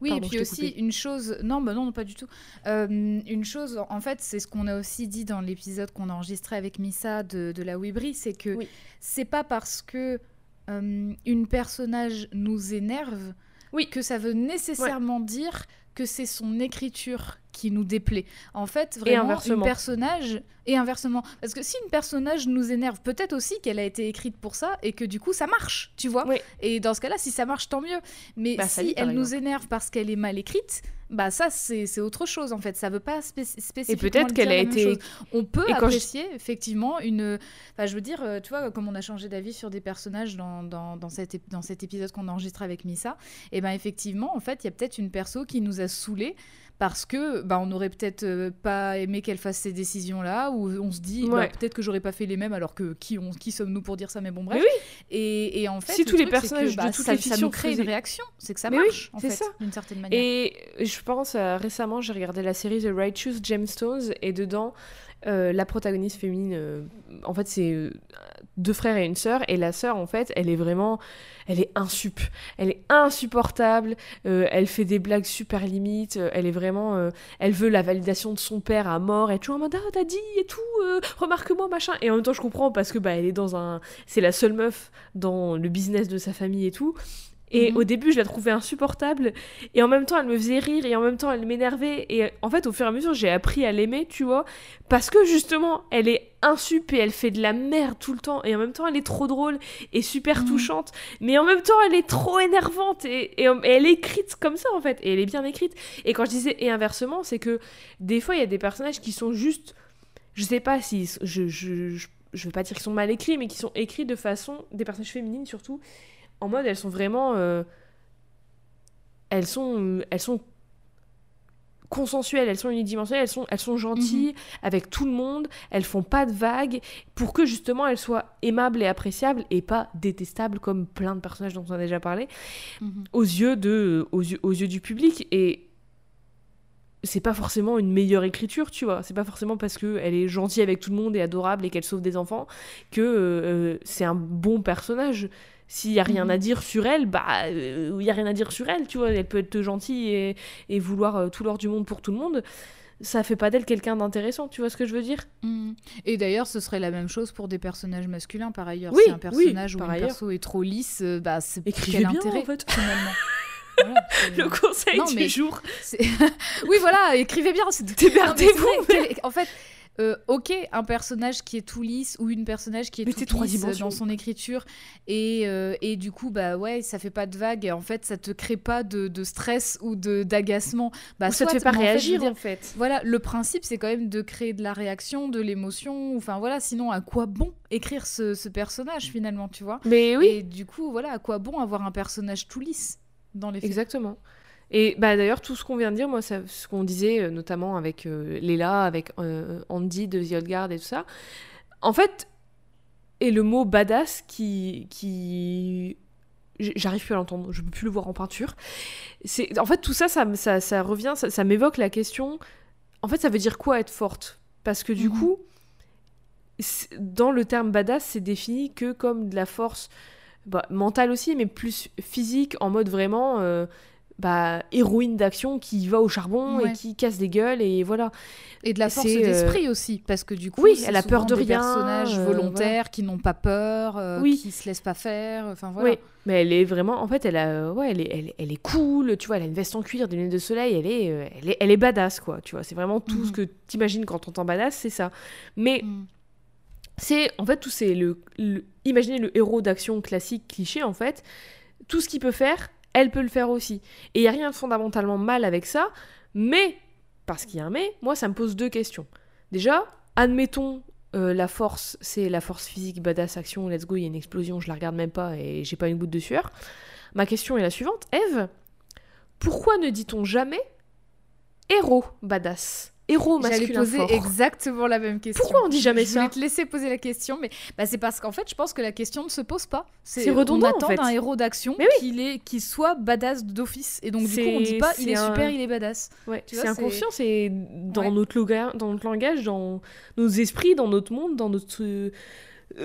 Speaker 2: Oui,
Speaker 1: Pardon,
Speaker 2: et puis aussi
Speaker 1: coupé.
Speaker 2: une chose, non, bah non, pas du tout. Euh, une chose, en fait, c'est ce qu'on a aussi dit dans l'épisode qu'on a enregistré avec Missa de, de la Wibri, c'est que
Speaker 1: Oui.
Speaker 2: c'est pas parce que euh, une personnage nous énerve
Speaker 1: Oui.
Speaker 2: que ça veut nécessairement dire que c'est son écriture qui nous déplaît. En fait, vraiment,
Speaker 1: inversement.
Speaker 2: personnage et inversement, parce que si une personnage nous énerve, peut-être aussi qu'elle a été écrite pour ça et que du coup ça marche, tu vois.
Speaker 1: Oui.
Speaker 2: Et dans ce cas-là, si ça marche, tant mieux. Mais
Speaker 1: Bah,
Speaker 2: si elle nous énerve parce qu'elle est mal écrite, bah ça c'est autre chose en fait. Ça veut pas spé- spécifiquement.
Speaker 1: peut-être
Speaker 2: dire
Speaker 1: qu'elle a été-
Speaker 2: chose. On peut
Speaker 1: Et je-
Speaker 2: apprécier effectivement une. Enfin, je veux dire, euh, tu vois, comme on a changé d'avis sur des personnages dans, dans, dans, cet, dans cet épisode qu'on a enregistré avec Missa, et ben effectivement, en fait, il y a peut-être une perso qui nous a saoulés parce que bah, on aurait peut-être euh, pas aimé qu'elle fasse ces décisions-là, ou on se dit bah, peut-être que j'aurais pas fait les mêmes, alors que qui, on, qui sommes-nous pour dire ça, mais bon, bref.
Speaker 1: Mais
Speaker 2: Et, et en fait,
Speaker 1: Si
Speaker 2: le
Speaker 1: tous les
Speaker 2: que,
Speaker 1: personnages de
Speaker 2: bah,
Speaker 1: toutes
Speaker 2: ça,
Speaker 1: les
Speaker 2: ça nous crée une réaction, c'est que ça
Speaker 1: Mais oui,
Speaker 2: marche, en fait, d'une certaine manière.
Speaker 1: Et je pense euh, récemment, j'ai regardé la série The Righteous Gemstones et dedans, euh, la protagoniste féminine, euh, en fait, c'est euh, deux frères et une sœur. Et la sœur, en fait, elle est vraiment, elle est insup, elle est insupportable. elle fait des blagues super limites. elle est vraiment, elle veut la validation de son père à mort. Elle est toujours en mode ah t'as dit et tout, remarque-moi machin. Et en même temps, je comprends parce que bah elle est dans un, c'est la seule meuf dans le business de sa famille et tout. Et
Speaker 2: Mhm.
Speaker 1: au début, je la trouvais insupportable. Et en même temps, elle me faisait rire. Et en même temps, elle m'énervait. Et en fait, au fur et à mesure, j'ai appris à l'aimer, tu vois. Parce que justement, elle est insup et elle fait de la merde tout le temps. Et en même temps, elle est trop drôle et super
Speaker 2: Mhm.
Speaker 1: touchante. Mais en même temps, elle est trop énervante. Et, et- et elle est écrite comme ça, en fait. Et elle est bien écrite. Et quand je disais et inversement, c'est que des fois, il y a des personnages qui sont juste. Je sais pas si. Je, je, je, je veux pas dire qu'ils sont mal écrits, mais qui sont écrits de façon. Des personnages féminines surtout en mode elles sont vraiment euh, elles sont elles sont consensuelles elles sont unidimensionnelles elles sont elles sont gentilles avec tout le monde elles font pas de vagues pour que justement elles soient aimables et appréciables et pas détestables comme plein de personnages dont on a déjà parlé
Speaker 2: Mhm.
Speaker 1: aux yeux de aux yeux, aux yeux du public et c'est pas forcément une meilleure écriture, tu vois. C'est pas forcément parce que elle est gentille avec tout le monde et adorable et qu'elle sauve des enfants que euh, c'est un bon personnage. S'il y a rien
Speaker 2: Mhm.
Speaker 1: à dire sur elle, bah euh, il y a rien à dire sur elle, tu vois. Elle peut être gentille et, et vouloir euh, tout l'or du monde pour tout le monde. Ça fait pas d'elle quelqu'un d'intéressant, tu vois ce que je veux dire?
Speaker 2: Mhm. Et d'ailleurs, ce serait la même chose pour des personnages masculins, par ailleurs.
Speaker 1: Oui,
Speaker 2: si un personnage
Speaker 1: oui,
Speaker 2: ou
Speaker 1: par
Speaker 2: un
Speaker 1: ailleurs.
Speaker 2: perso est trop lisse, euh, bah, c'est
Speaker 1: Écrivez
Speaker 2: quel
Speaker 1: bien,
Speaker 2: intérêt,
Speaker 1: en fait.
Speaker 2: finalement? Voilà,
Speaker 1: Le conseil
Speaker 2: Non,
Speaker 1: du
Speaker 2: mais-
Speaker 1: jour.
Speaker 2: oui, voilà, écrivez bien. c'est-
Speaker 1: Démerdez-vous.
Speaker 2: Mais En fait, euh, ok, un personnage qui est tout lisse ou une personnage qui est
Speaker 1: trois
Speaker 2: lisse
Speaker 1: dimensions.
Speaker 2: dans son écriture et, euh, et du coup, bah ouais, ça fait pas de vague et en fait, ça te crée pas de, de stress ou de d'agacement. Bah,
Speaker 1: Ou ça te fait pas
Speaker 2: en fait,
Speaker 1: réagir
Speaker 2: dire,
Speaker 1: en fait.
Speaker 2: Voilà, le principe, c'est quand même de créer de la réaction, de l'émotion. Enfin voilà, sinon, à quoi bon écrire ce, ce personnage finalement, tu vois?
Speaker 1: Mais oui.
Speaker 2: Et du coup, voilà, à quoi bon avoir un personnage tout lisse dans les films?
Speaker 1: Exactement. Et bah d'ailleurs tout ce qu'on vient de dire, moi, ça- ce qu'on disait euh, notamment avec euh, Léla, avec euh, Andy de The Old Guard et tout ça, en fait, et le mot badass qui qui j'arrive plus à l'entendre, je peux plus le voir en peinture. C'est en fait tout ça, ça, ça, ça revient, ça, ça m'évoque la question. En fait, ça veut dire quoi être forte? Parce que du
Speaker 2: Mhm.
Speaker 1: coup, dans le terme badass, c'est défini que comme de la force bah, mentale aussi, mais plus physique, en mode vraiment euh, bah, héroïne d'action qui va au charbon
Speaker 2: Ouais.
Speaker 1: et qui casse des gueules et voilà.
Speaker 2: Et de la force
Speaker 1: euh,
Speaker 2: d'esprit aussi, parce que du coup,
Speaker 1: Oui, elle a peur de
Speaker 2: des
Speaker 1: rien,
Speaker 2: personnages
Speaker 1: euh,
Speaker 2: volontaires qui n'ont pas peur, euh,
Speaker 1: Oui.
Speaker 2: qui se laissent pas faire. Enfin voilà.
Speaker 1: Oui, mais elle est vraiment, en fait, elle a, ouais, elle est, elle, elle est cool, tu vois, elle a une veste en cuir, des lunettes de soleil, elle est, euh, elle est, elle est badass quoi, tu vois. C'est vraiment tout
Speaker 2: Mhm.
Speaker 1: ce que t'imagines quand on entend badass, c'est ça. Mais
Speaker 2: Mm.
Speaker 1: c'est en fait tout c'est le, le- imaginez le héros d'action classique cliché en fait tout ce qu'il peut faire elle peut le faire aussi. Et il y a rien de fondamentalement mal avec ça mais parce qu'il y a un mais moi ça me pose deux questions. Déjà admettons euh, la force c'est la force physique badass action let's go il y a une explosion je la regarde même pas et j'ai pas une goutte de sueur. Ma question est la suivante. Eve pourquoi ne dit-on jamais héros badass héros
Speaker 2: J'allais
Speaker 1: masculin
Speaker 2: poser
Speaker 1: fort
Speaker 2: exactement la même question.
Speaker 1: Pourquoi on dit jamais
Speaker 2: je voulais
Speaker 1: ça
Speaker 2: te laisser poser la question, mais bah, c'est parce qu'en fait, je pense que la question ne se pose pas.
Speaker 1: C'est redondant,
Speaker 2: On
Speaker 1: en
Speaker 2: attend
Speaker 1: fait.
Speaker 2: d'un héros d'action
Speaker 1: oui.
Speaker 2: qu'il est, qu'il soit badass d'office. Et donc, du coup, on
Speaker 1: C'est-
Speaker 2: dit pas il est
Speaker 1: un-
Speaker 2: super, il est badass.
Speaker 1: Ouais, c'est inconscient, c'est dans,
Speaker 2: Ouais.
Speaker 1: notre loga- dans notre langage, dans nos esprits, dans notre monde, dans notre euh,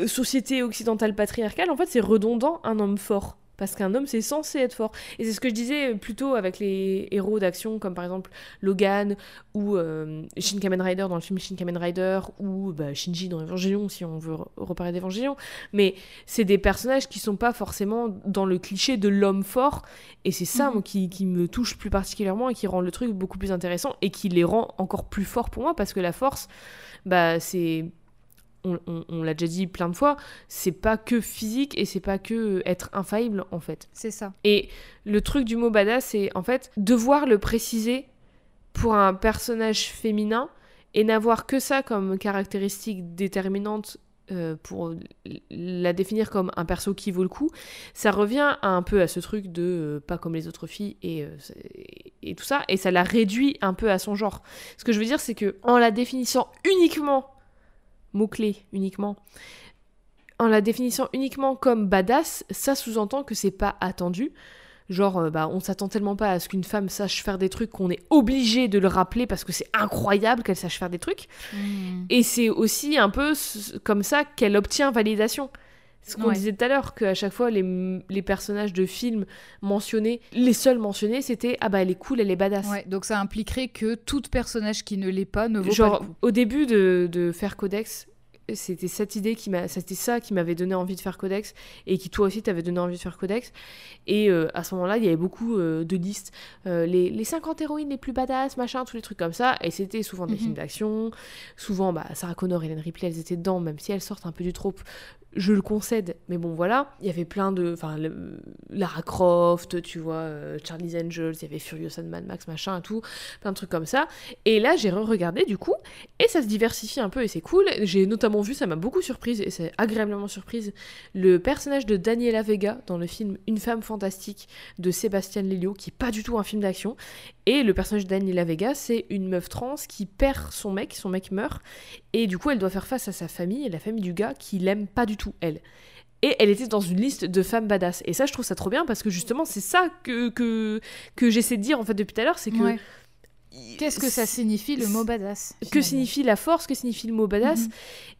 Speaker 1: société occidentale patriarcale. En fait, c'est redondant un homme fort. Parce qu'un homme, c'est censé être fort. Et c'est ce que je disais plutôt avec les héros d'action, comme par exemple Logan ou euh, Shin Kamen Rider dans le film Shin Kamen Rider, ou bah, Shinji dans Evangelion, si on veut re- reparler d'Evangelion. Mais c'est des personnages qui sont pas forcément dans le cliché de l'homme fort. Et c'est ça
Speaker 2: Mhm.
Speaker 1: moi, qui, qui me touche plus particulièrement et qui rend le truc beaucoup plus intéressant et qui les rend encore plus forts pour moi parce que la force, bah c'est. On, on- on l'a déjà dit plein de fois, c'est pas que physique et c'est pas que être infaillible en fait.
Speaker 2: C'est ça.
Speaker 1: Et le truc du mot badass, c'est en fait devoir le préciser pour un personnage féminin et n'avoir que ça comme caractéristique déterminante euh, pour la définir comme un perso qui vaut le coup, ça revient un peu à ce truc de euh, pas comme les autres filles et, euh, et tout ça, et ça la réduit un peu à son genre. Ce que je veux dire, c'est que en la définissant uniquement, mot-clé uniquement, en la définissant uniquement comme badass, ça sous-entend que c'est pas attendu. Genre, euh, bah, on s'attend tellement pas à ce qu'une femme sache faire des trucs qu'on est obligé de le rappeler parce que c'est incroyable qu'elle sache faire des trucs. Et c'est aussi un peu comme ça qu'elle obtient validation. Ce qu'on
Speaker 2: Ouais.
Speaker 1: disait tout à l'heure, qu'à chaque fois, les, les personnages de films mentionnés, les seuls mentionnés, c'était Ah bah elle est cool, elle est badass.
Speaker 2: Ouais, donc ça impliquerait que tout personnage qui ne l'est pas ne vaut
Speaker 1: Genre,
Speaker 2: pas coup.
Speaker 1: au début de, de faire Codex, c'était cette idée qui m'a, c'était ça qui m'avait donné envie de faire Codex et qui toi aussi t'avait donné envie de faire Codex. Et euh, à ce moment-là, il y avait beaucoup euh, de listes, Euh, les, les 50 héroïnes les plus badass, machin, tous les trucs comme ça. Et c'était souvent des
Speaker 2: Mhm.
Speaker 1: films d'action, souvent bah, Sarah Connor, Hélène Ripley, elles étaient dedans, même si elles sortent un peu du trope. Je le concède, mais bon voilà, il y avait plein de, enfin Lara Croft, tu vois, euh, Charlie's Angels, il y avait Furious and Mad Max, machin, tout, plein de trucs comme ça. Et là, j'ai re-regardé du coup, et ça se diversifie un peu et c'est cool. J'ai notamment vu, ça m'a beaucoup surprise et c'est agréablement surprise, le personnage de Daniela Vega dans le film Une femme fantastique de Sébastien Lelio, qui est pas du tout un film d'action. Et le personnage de Daniela Vega, c'est une meuf trans qui perd son mec, son mec meurt, et du coup elle doit faire face à sa famille et la famille du gars qui l'aime pas du tout, elle. Et elle était dans une liste de femmes badass. Et ça, je trouve ça trop bien parce que justement, c'est ça que, que, que j'essaie de dire en fait depuis tout à l'heure, c'est que.
Speaker 2: Qu'est-ce que ça signifie le mot badass
Speaker 1: que signifie la force, que signifie le mot badass,
Speaker 2: Mhm.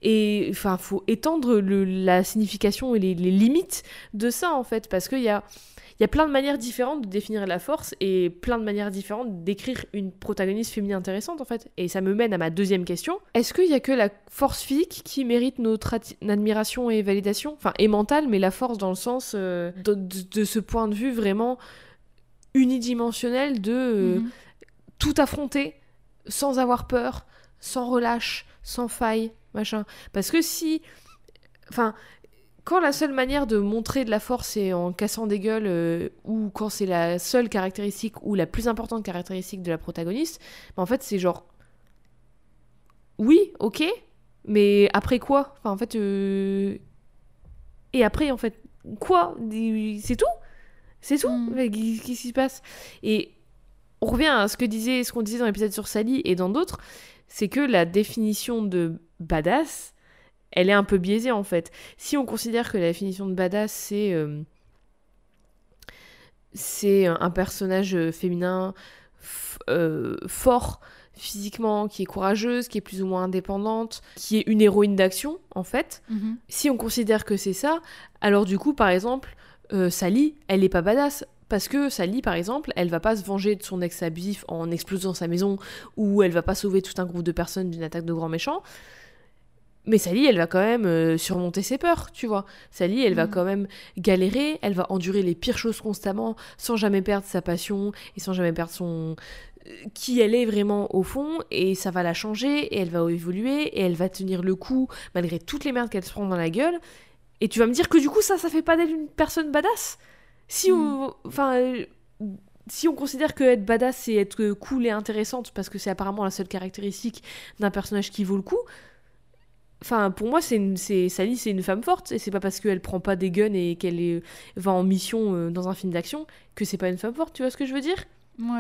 Speaker 1: et enfin, faut étendre le- la signification et les, les limites de ça en fait, parce qu'il y a, il y a plein de manières différentes de définir la force et plein de manières différentes d'écrire une protagoniste féminine intéressante en fait. Et ça me mène à ma deuxième question est-ce qu'il y a que la force physique qui mérite notre ati- admiration et validation, enfin et mentale, mais la force dans le sens euh, de, de- de ce point de vue vraiment unidimensionnel de euh,
Speaker 2: Mhm.
Speaker 1: Tout affronter sans avoir peur, sans relâche, sans faille, machin. Parce que si. Enfin. Quand la seule manière de montrer de la force c'est en cassant des gueules, euh, ou quand c'est la seule caractéristique ou la plus importante caractéristique de la protagoniste, bah, en fait c'est genre. Oui, ok, mais après quoi? Enfin en fait. euh, Et après en fait. Quoi? C'est tout? C'est tout?
Speaker 2: Mm.
Speaker 1: Qu'est-ce qui se passe? Et on revient à ce que disait, ce qu'on disait dans l'épisode sur Sally et dans d'autres, c'est que la définition de badass, elle est un peu biaisée en fait. Si on considère que la définition de badass c'est euh, c'est un personnage euh, féminin euh, fort physiquement, qui est courageuse, qui est plus ou moins indépendante, qui est une héroïne d'action en fait.
Speaker 2: Mhm.
Speaker 1: Si on considère que c'est ça, alors du coup, par exemple, euh, Sally, elle est pas badass. Parce que Sally, par exemple, elle va pas se venger de son ex abusif en explosant sa maison, ou elle va pas sauver tout un groupe de personnes d'une attaque de grands méchants. Mais Sally, elle va quand même euh, surmonter ses peurs, tu vois. Sally, elle va
Speaker 2: Mhm.
Speaker 1: quand même galérer, elle va endurer les pires choses constamment, sans jamais perdre sa passion et sans jamais perdre son, qui elle est vraiment au fond et ça va la changer et elle va évoluer et elle va tenir le coup malgré toutes les merdes qu'elle se prend dans la gueule. Et tu vas me dire que du coup ça, ça fait pas d'elle une personne badass? Si on, enfin, si on considère que être badass c'est être cool et intéressante parce que c'est apparemment la seule caractéristique d'un personnage qui vaut le coup. Enfin, pour moi, c'est Sally, c'est une femme forte, et c'est pas parce qu'elle prend pas des guns et qu'elle va en mission euh, dans un film d'action que c'est pas une femme forte, tu vois ce que je veux dire?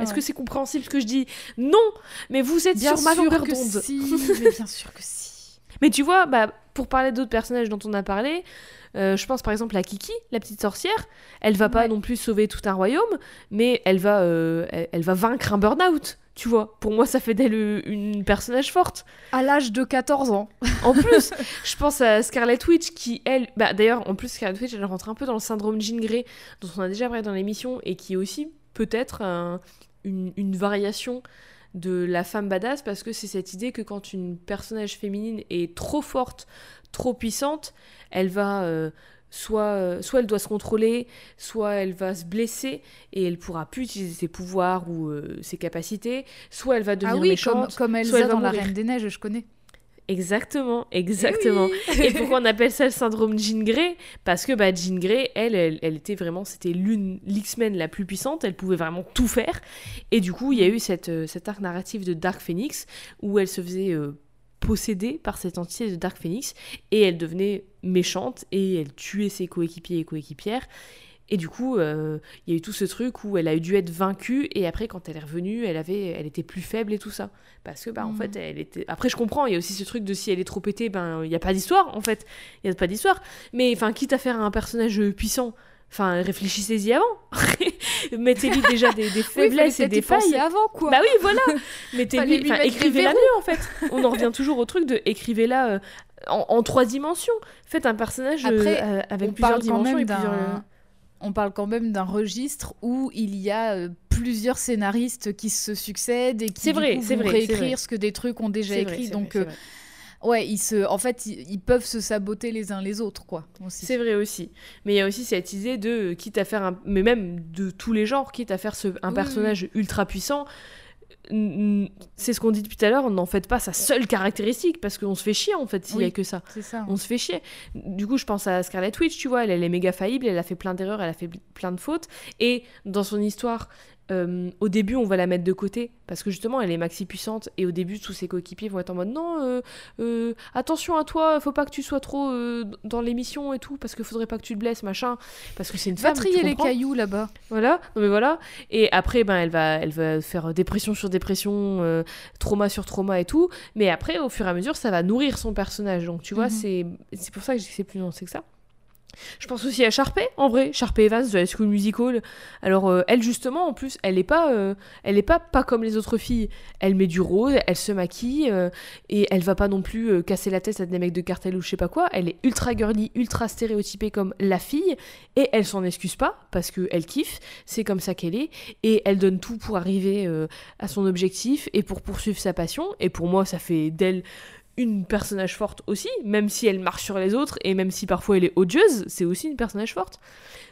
Speaker 1: Est-ce que c'est compréhensible ce que je dis? Non Mais vous êtes sur ma longueur d'onde.
Speaker 2: Si, mais bien sûr que si.
Speaker 1: Mais tu vois, bah, pour parler d'autres personnages dont on a parlé, euh, je pense par exemple à Kiki, la petite sorcière. Elle va pas non plus sauver tout un royaume, mais elle va, euh, elle, va vaincre un burn-out. Tu vois, pour moi, ça fait d'elle euh, une personnage forte.
Speaker 2: À l'âge de 14 ans.
Speaker 1: En plus, je pense à Scarlet Witch qui, elle. Bah, D'ailleurs, en plus, Scarlet Witch, elle rentre un peu dans le syndrome Jean Grey, dont on a déjà parlé dans l'émission, et qui est aussi peut-être une, variation de la femme badass parce que c'est cette idée que quand une personnage féminine est trop forte, trop puissante, elle va euh, soit, euh, soit elle doit se contrôler, soit elle va se blesser et elle pourra plus utiliser ses pouvoirs ou euh, ses capacités, soit elle va devenir
Speaker 2: ah oui,
Speaker 1: méchante,
Speaker 2: comme, comme Elsa dans la Reine des Neiges, je connais.
Speaker 1: Exactement, exactement. Et, pourquoi on appelle ça le syndrome Jean Grey? Parce que bah, Jean Grey, elle, elle, était vraiment, c'était l'une, l'X-Men la plus puissante, elle pouvait vraiment tout faire. Et du coup, il y a eu cette, cet arc narratif de Dark Phoenix où elle se faisait euh, posséder par cette entité de Dark Phoenix et elle devenait méchante et elle tuait ses coéquipiers et coéquipières. Et du coup, euh, il y a eu tout ce truc où elle a dû être vaincue et après, quand elle est revenue, elle avait, elle était plus faible et tout ça. Parce que, bah, en mm. fait, elle était. Après, je comprends. Il y a aussi ce truc de si elle est trop pétée, ben, il n'y a pas d'histoire, en fait. Il n'y a pas d'histoire. Mais, enfin, quitte à faire un personnage puissant, Enfin, réfléchissez-y avant. Mettez-lui déjà des, faiblesses et des failles.
Speaker 2: avant, quoi.
Speaker 1: Bah oui, voilà. Mettez-lui, enfin, écrivez-la mieux, en fait. On en revient toujours au truc de écrivez-la euh, en, trois dimensions. Faites un personnage euh, avec plusieurs dimensions et plusieurs
Speaker 2: on parle quand même d'un registre où il y a euh, plusieurs scénaristes qui se succèdent et qui c'est vrai, vont vrai, réécrire ce que des trucs ont déjà écrit. donc, euh, ouais, ils se, en fait, ils, peuvent se saboter les uns les autres, quoi.
Speaker 1: C'est vrai aussi. Mais il y a aussi cette idée de, quitte à faire un, mais même de tous les genres, quitte à faire un personnage ultra puissant, c'est ce qu'on dit depuis tout à l'heure, on n'en fait pas sa seule caractéristique parce qu'on se fait chier en fait s'il n'y a que ça.
Speaker 2: ça.
Speaker 1: On se fait chier. Du coup, je pense à Scarlet Witch, tu vois, elle, elle est méga faillible, elle a fait plein d'erreurs, elle a fait plein de fautes. Et dans son histoire, euh, au début, on va la mettre de côté parce que justement, elle est maxi puissante et au début, tous ses coéquipiers vont être en mode non, euh, euh, attention à toi, faut pas que tu sois trop dans l'émission et tout parce qu'il faudrait pas que tu te blesses, machin, parce que c'est une
Speaker 2: femme.
Speaker 1: Va
Speaker 2: trier les cailloux là-bas.
Speaker 1: Voilà, mais voilà. Et après, ben, elle va, elle va faire dépression sur dépression, trauma sur trauma et tout. Mais après, au fur et à mesure, ça va nourrir son personnage. Donc, tu vois, mhm. c'est c'est pour ça que je dis que c'est plus nuancé que ça. Je pense aussi à Sharpay, en vrai, Sharpay Evans de la School Musical. Alors euh, elle justement, en plus, elle est pas, euh, elle pas pas comme les autres filles. Elle met du rose, elle se maquille euh, et elle va pas non plus casser la tête à des mecs de cartel ou je sais pas quoi. Elle est ultra girly, ultra stéréotypée comme la fille et elle s'en excuse pas parce que elle kiffe. C'est comme ça qu'elle est et elle donne tout pour arriver à son objectif et pour poursuivre sa passion. Et pour moi, ça fait d'elle une personnage forte aussi, même si elle marche sur les autres et même si parfois elle est odieuse, c'est aussi une personnage forte.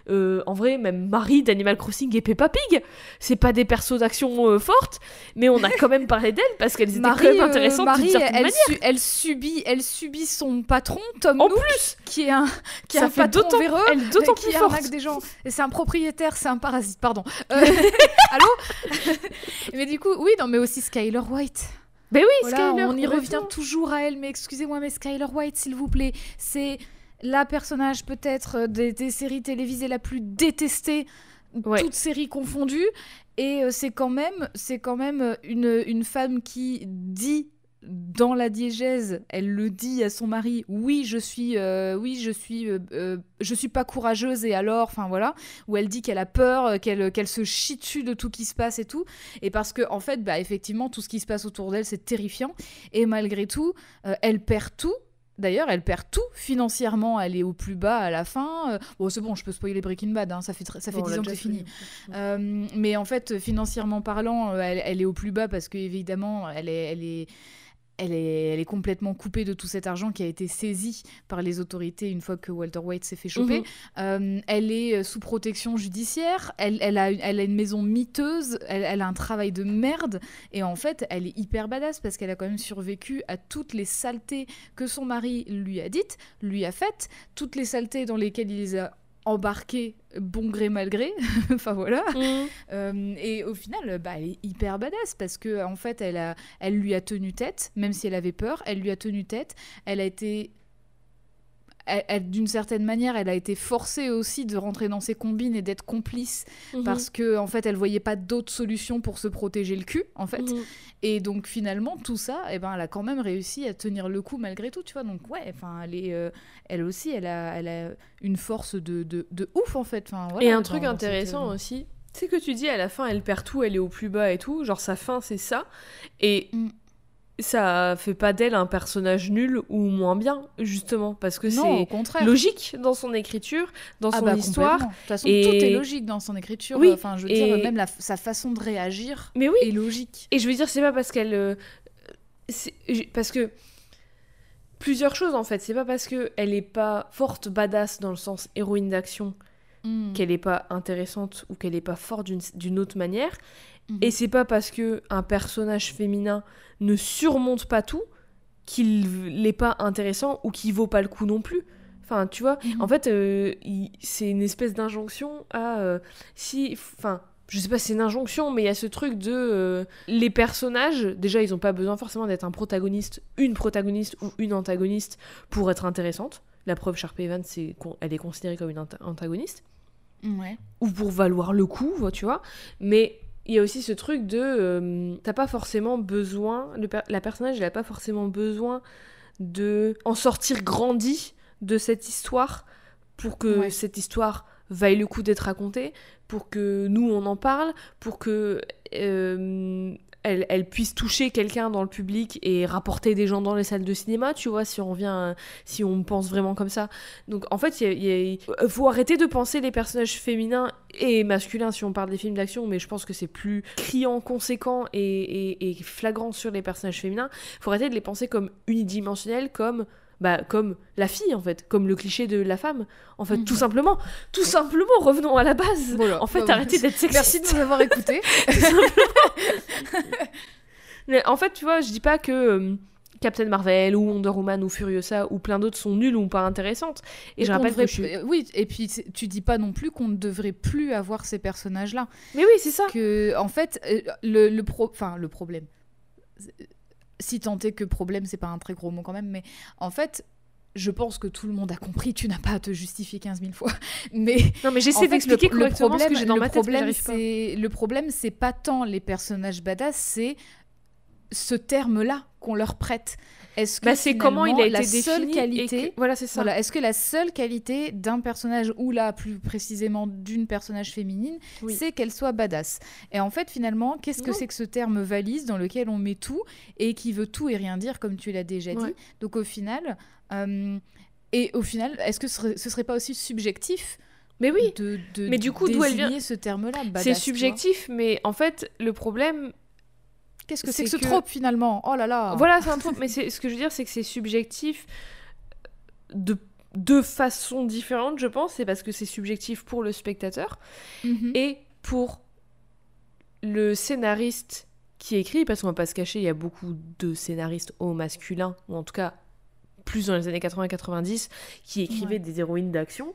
Speaker 1: Euh, en vrai, même Marie d'Animal Crossing et Peppa Pig, c'est pas des persos d'action euh, fortes, mais on a quand même parlé d'elles parce qu'elles étaient quand même euh, intéressantes
Speaker 2: Marie,
Speaker 1: elle,
Speaker 2: elle, subit, elle subit son patron Tom
Speaker 1: en
Speaker 2: Nook,
Speaker 1: plus,
Speaker 2: qui est un qui est un patron véreux,
Speaker 1: elle d'autant plus forte.
Speaker 2: des gens. Et c'est un propriétaire, c'est un parasite. Pardon. Allô? mais du coup, oui, non, mais aussi Skyler White.
Speaker 1: Mais oui, Skyler,
Speaker 2: on y revient toujours à elle, mais excusez-moi, mais Skyler White, s'il vous plaît, c'est la personnage peut-être des, séries télévisées la plus détestée, toutes séries confondues, et euh, c'est quand même, c'est quand même une, une femme qui dit dans la diégèse, elle le dit à son mari, oui, je suis, euh, oui, je suis, euh, euh, je suis pas courageuse et alors, enfin voilà, où elle dit qu'elle a peur, qu'elle, qu'elle se chie dessus de tout qui se passe et tout, et parce que en fait, bah effectivement, tout ce qui se passe autour d'elle, c'est terrifiant, et malgré tout, elle perd tout, D'ailleurs, elle perd tout financièrement, elle est au plus bas à la fin. bon, c'est bon, je peux spoiler Breaking Bad, hein, ça fait, ça fait 10 ans que c'est fini. mais en fait, financièrement parlant, elle, elle, est au plus bas parce qu'évidemment, elle est, elle est, elle est, elle est complètement coupée de tout cet argent qui a été saisi par les autorités une fois que Walter White s'est fait choper.
Speaker 1: Mhm.
Speaker 2: Euh, elle est sous protection judiciaire, elle, elle, a, elle a une maison miteuse, elle, elle a un travail de merde, et en fait, elle est hyper badass parce qu'elle a quand même survécu à toutes les saletés que son mari lui a dites, lui a faites, toutes les saletés dans lesquelles il les a embarquées bon gré mal gré, enfin voilà.
Speaker 1: Mhm.
Speaker 2: Euh, et au final, bah, elle est hyper badass parce que en fait, elle, a, elle lui a tenu tête, même si elle avait peur, elle lui a tenu tête. Elle a été, elle- elle- d'une certaine manière, elle a été forcée aussi de rentrer dans ses combines et d'être complice
Speaker 1: Mhm.
Speaker 2: parce que en fait, elle voyait pas d'autre solution pour se protéger le cul, en fait.
Speaker 1: Mhm.
Speaker 2: Et donc finalement, tout ça, eh ben, elle a quand même réussi à tenir le coup malgré tout, tu vois. Donc ouais, enfin, elle est, euh, elle aussi, elle a, elle a une force de, de, de ouf en fait. Enfin, voilà,
Speaker 1: Et un truc
Speaker 2: cette,
Speaker 1: intéressant
Speaker 2: euh,
Speaker 1: aussi, c'est que tu dis à la fin, elle perd tout, elle est au plus bas et tout. Genre, sa fin, c'est ça. Et
Speaker 2: Mm.
Speaker 1: Ça fait pas d'elle un personnage nul ou moins bien, justement. Parce que c'est logique dans son écriture, dans
Speaker 2: Ah
Speaker 1: son
Speaker 2: bah,
Speaker 1: histoire.
Speaker 2: De toute façon,
Speaker 1: Et-
Speaker 2: tout est logique dans son écriture.
Speaker 1: Oui,
Speaker 2: Enfin, je veux
Speaker 1: et-
Speaker 2: dire, même la- sa façon de réagir
Speaker 1: Mais oui,
Speaker 2: est logique.
Speaker 1: Et je veux dire, c'est pas parce qu'elle. euh, parce que. Plusieurs choses en fait. C'est pas parce qu'elle est pas forte, badass dans le sens héroïne d'action,
Speaker 2: Mm.
Speaker 1: qu'elle est pas intéressante ou qu'elle est pas forte d'une- autre manière.
Speaker 2: Mhm.
Speaker 1: Et c'est pas parce que un personnage féminin ne surmonte pas tout qu'il n'est pas intéressant ou qu'il vaut pas le coup non plus. Enfin, tu vois,
Speaker 2: Mhm.
Speaker 1: en fait, euh, c'est une espèce d'injonction à euh, si, enfin, je sais pas, si c'est une injonction, mais il y a ce truc de euh, les personnages. Déjà, ils ont pas besoin forcément d'être un protagoniste, une protagoniste ou une antagoniste pour être intéressante. La preuve, Sharp Evans, c'est elle est considérée comme une anta- antagoniste
Speaker 2: Ouais.
Speaker 1: ou pour valoir le coup, tu vois. Mais il y a aussi ce truc de. euh, T'as pas forcément besoin. le per- la personnage, elle a pas forcément besoin de en sortir grandi de cette histoire pour que
Speaker 2: Ouais.
Speaker 1: cette histoire vaille le coup d'être racontée, pour que nous on en parle, pour que. euh, elle, puisse toucher quelqu'un dans le public et rapporter des gens dans les salles de cinéma, tu vois, si on vient, si on pense vraiment comme ça. Donc en fait, il il euh, faut arrêter de penser les personnages féminins et masculins si on parle des films d'action, mais je pense que c'est plus criant, conséquent et, et- flagrant sur les personnages féminins. faut arrêter de les penser comme unidimensionnels, comme bah, comme la fille en fait, comme le cliché de la femme. En fait,
Speaker 2: Mhm.
Speaker 1: tout simplement, tout simplement, revenons à la base.
Speaker 2: Voilà.
Speaker 1: En fait,
Speaker 2: Bah,
Speaker 1: arrêtez d'être sexiste.
Speaker 2: Merci de nous avoir écoutés.
Speaker 1: Mais en fait, tu vois, je dis pas que euh, Captain Marvel ou Wonder Woman ou Furiosa ou plein d'autres sont nulles ou pas intéressantes. Et, je
Speaker 2: qu'on
Speaker 1: rappelle
Speaker 2: devrait-
Speaker 1: que je
Speaker 2: Oui, et puis tu dis pas non plus qu'on ne devrait plus avoir ces personnages-là.
Speaker 1: Mais oui, c'est ça.
Speaker 2: Que, en fait, euh, le, le, pro... enfin, le problème. Si tant est que problème, c'est pas un très gros mot quand même, mais en fait. Je pense que tout le monde a compris, tu n'as pas à te justifier 15 000 fois. Mais
Speaker 1: Non, mais j'essaie d'expliquer correctement
Speaker 2: problème,
Speaker 1: ce que j'ai dans
Speaker 2: le
Speaker 1: ma tête,
Speaker 2: problème, c'est le problème, c'est pas tant les personnages badass, c'est ce terme-là qu'on leur prête. Est-ce que
Speaker 1: Bah, c'est comment il a été
Speaker 2: la seule
Speaker 1: défini. et
Speaker 2: qualité,
Speaker 1: que- Voilà, c'est ça.
Speaker 2: voilà, est-ce que la seule qualité d'un personnage ou là plus précisément d'une personnage féminine,
Speaker 1: Oui.
Speaker 2: c'est qu'elle soit badass? Et en fait, finalement, qu'est-ce que c'est que ce terme valise dans lequel on met tout et qui veut tout et rien dire, comme tu l'as déjà dit? Donc au final. euh, et au final, est-ce que ce serait, ce serait pas aussi subjectif
Speaker 1: Mais oui,
Speaker 2: de, de
Speaker 1: Mais du coup, d'où elle vient
Speaker 2: désigner ce terme-là?
Speaker 1: C'est subjectif, mais en fait, le problème,
Speaker 2: Qu'est-ce que
Speaker 1: c'est
Speaker 2: que ce
Speaker 1: que-
Speaker 2: trope finalement Oh là là
Speaker 1: Voilà, c'est un truc, mais ce que je veux dire, c'est que c'est subjectif de deux façons différentes, je pense. C'est parce que c'est subjectif pour le spectateur
Speaker 2: Mhm.
Speaker 1: et pour le scénariste qui écrit, parce qu'on va pas se cacher, il y a beaucoup de scénaristes au masculin, ou en tout cas plus dans les années 80-90, qui écrivaient
Speaker 2: Ouais.
Speaker 1: des héroïnes d'action.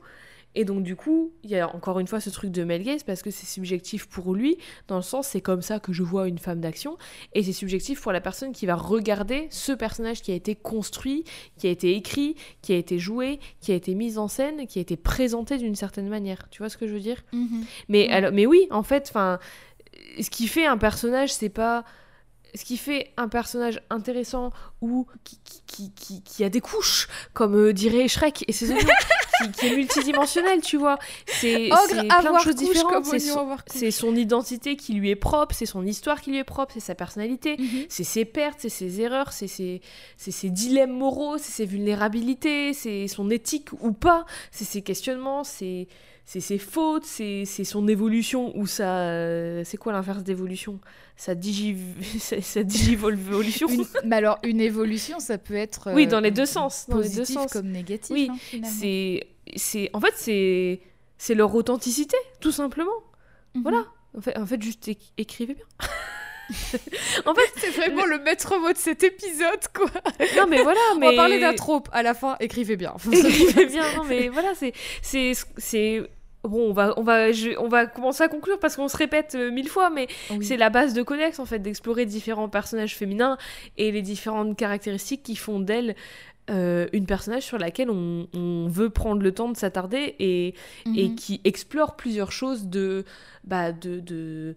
Speaker 1: Et donc du coup, il y a encore une fois ce truc de Mel Gaze parce que c'est subjectif pour lui, dans le sens c'est comme ça que je vois une femme d'action, et c'est subjectif pour la personne qui va regarder ce personnage qui a été construit, qui a été écrit, qui a été joué, qui a été mis en scène, qui a été présenté d'une certaine manière. Tu vois ce que je veux dire?
Speaker 2: Mhm.
Speaker 1: mais, alors, mais oui, en fait, enfin, ce qui fait un personnage, c'est pas. Ce qui fait un personnage intéressant ou qui, qui, qui, qui- a des couches, comme euh, dirait Shrek et oignons, qui, qui est multidimensionnel, tu vois. C'est plein de choses différentes. C'est son, identité qui lui est propre, c'est son histoire qui lui est propre, c'est sa personnalité,
Speaker 2: Mhm.
Speaker 1: c'est ses pertes, c'est ses erreurs, c'est ses, c'est ses dilemmes moraux, c'est ses vulnérabilités, c'est son éthique ou pas, c'est ses questionnements, c'est c'est ses fautes, c'est son évolution ou ça. euh, c'est quoi l'inverse d'évolution? Sa digi. sa digivolution?
Speaker 2: Une- Mais alors, une évolution, ça peut être.
Speaker 1: Oui,
Speaker 2: euh,
Speaker 1: dans les deux sens, dans les deux
Speaker 2: Positif
Speaker 1: sens.
Speaker 2: comme négatif.
Speaker 1: Oui,
Speaker 2: hein.
Speaker 1: C'est. c'est En fait, c'est. C'est leur authenticité, tout simplement.
Speaker 2: Mhm.
Speaker 1: Voilà. En fait, en fait juste éc- écrivez bien. en fait,
Speaker 2: C'est vraiment le maître mot de cet épisode, quoi.
Speaker 1: non, mais voilà. Mais...
Speaker 2: On va parler d'un trope. À la fin, écrivez bien.
Speaker 1: Écrivez bien, non mais voilà, c'est bon, on va on va je- on va commencer à conclure parce qu'on se répète euh, mille fois, mais
Speaker 2: Oui.
Speaker 1: c'est la base de Codex en fait d'explorer différents personnages féminins et les différentes caractéristiques qui font d'elle euh, une personnage sur laquelle on, on veut prendre le temps de s'attarder et, et
Speaker 2: Mhm.
Speaker 1: qui explore plusieurs choses de bah de, de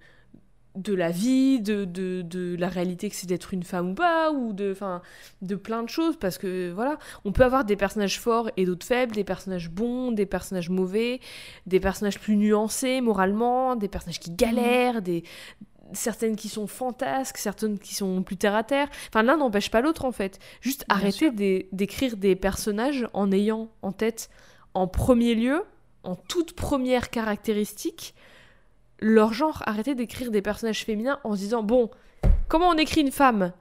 Speaker 1: de la vie, de, de, de la réalité que c'est d'être une femme ou pas, ou de, enfin, de plein de choses, parce que voilà, on peut avoir des personnages forts et d'autres faibles, des personnages bons, des personnages mauvais, des personnages plus nuancés moralement, des personnages qui galèrent, des certaines qui sont fantasques, certaines qui sont plus terre à terre. Enfin, l'un n'empêche pas l'autre en fait. Juste
Speaker 2: Bien
Speaker 1: arrêter d'é- d'écrire des personnages en ayant en tête, en premier lieu, en toute première caractéristique, leur genre. Arrêter d'écrire des personnages féminins en se disant bon, comment on écrit une femme?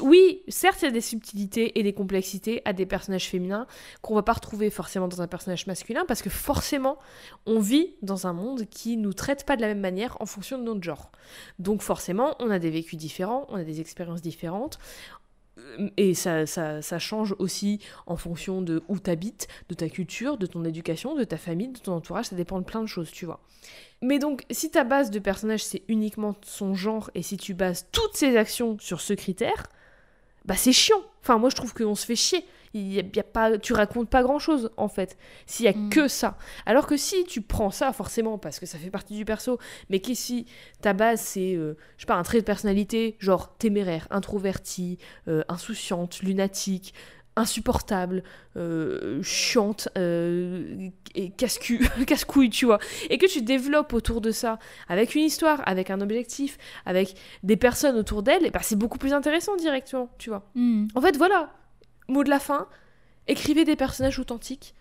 Speaker 1: Oui, certes, il y a des subtilités et des complexités à des personnages féminins qu'on va pas retrouver forcément dans un personnage masculin parce que forcément, on vit dans un monde qui nous traite pas de la même manière en fonction de notre genre. Donc forcément, on a des vécus différents, on a des expériences différentes. Et ça, ça, ça change aussi en fonction de où t'habites, de ta culture, de ton éducation, de ta famille, de ton entourage, ça dépend de plein de choses, tu vois. Mais donc, si ta base de personnage c'est uniquement son genre et si tu bases toutes ses actions sur ce critère, bah c'est chiant. Enfin, moi je trouve qu'on se fait chier. Il y a, il y a pas, tu racontes pas grand chose en fait, s'il y a
Speaker 2: Mm.
Speaker 1: que ça. Alors que si tu prends ça forcément parce que ça fait partie du perso, mais que si ta base c'est, euh, je sais pas, un trait de personnalité, genre téméraire, introverti, euh, insouciante, lunatique, insupportable, euh, chiante, euh, et casse-couille, tu vois, et que tu développes autour de ça, avec une histoire, avec un objectif, avec des personnes autour d'elle, et bah, c'est beaucoup plus intéressant directement, tu vois.
Speaker 2: Mhm.
Speaker 1: En fait, voilà, mot de la fin, écrivez des personnages authentiques,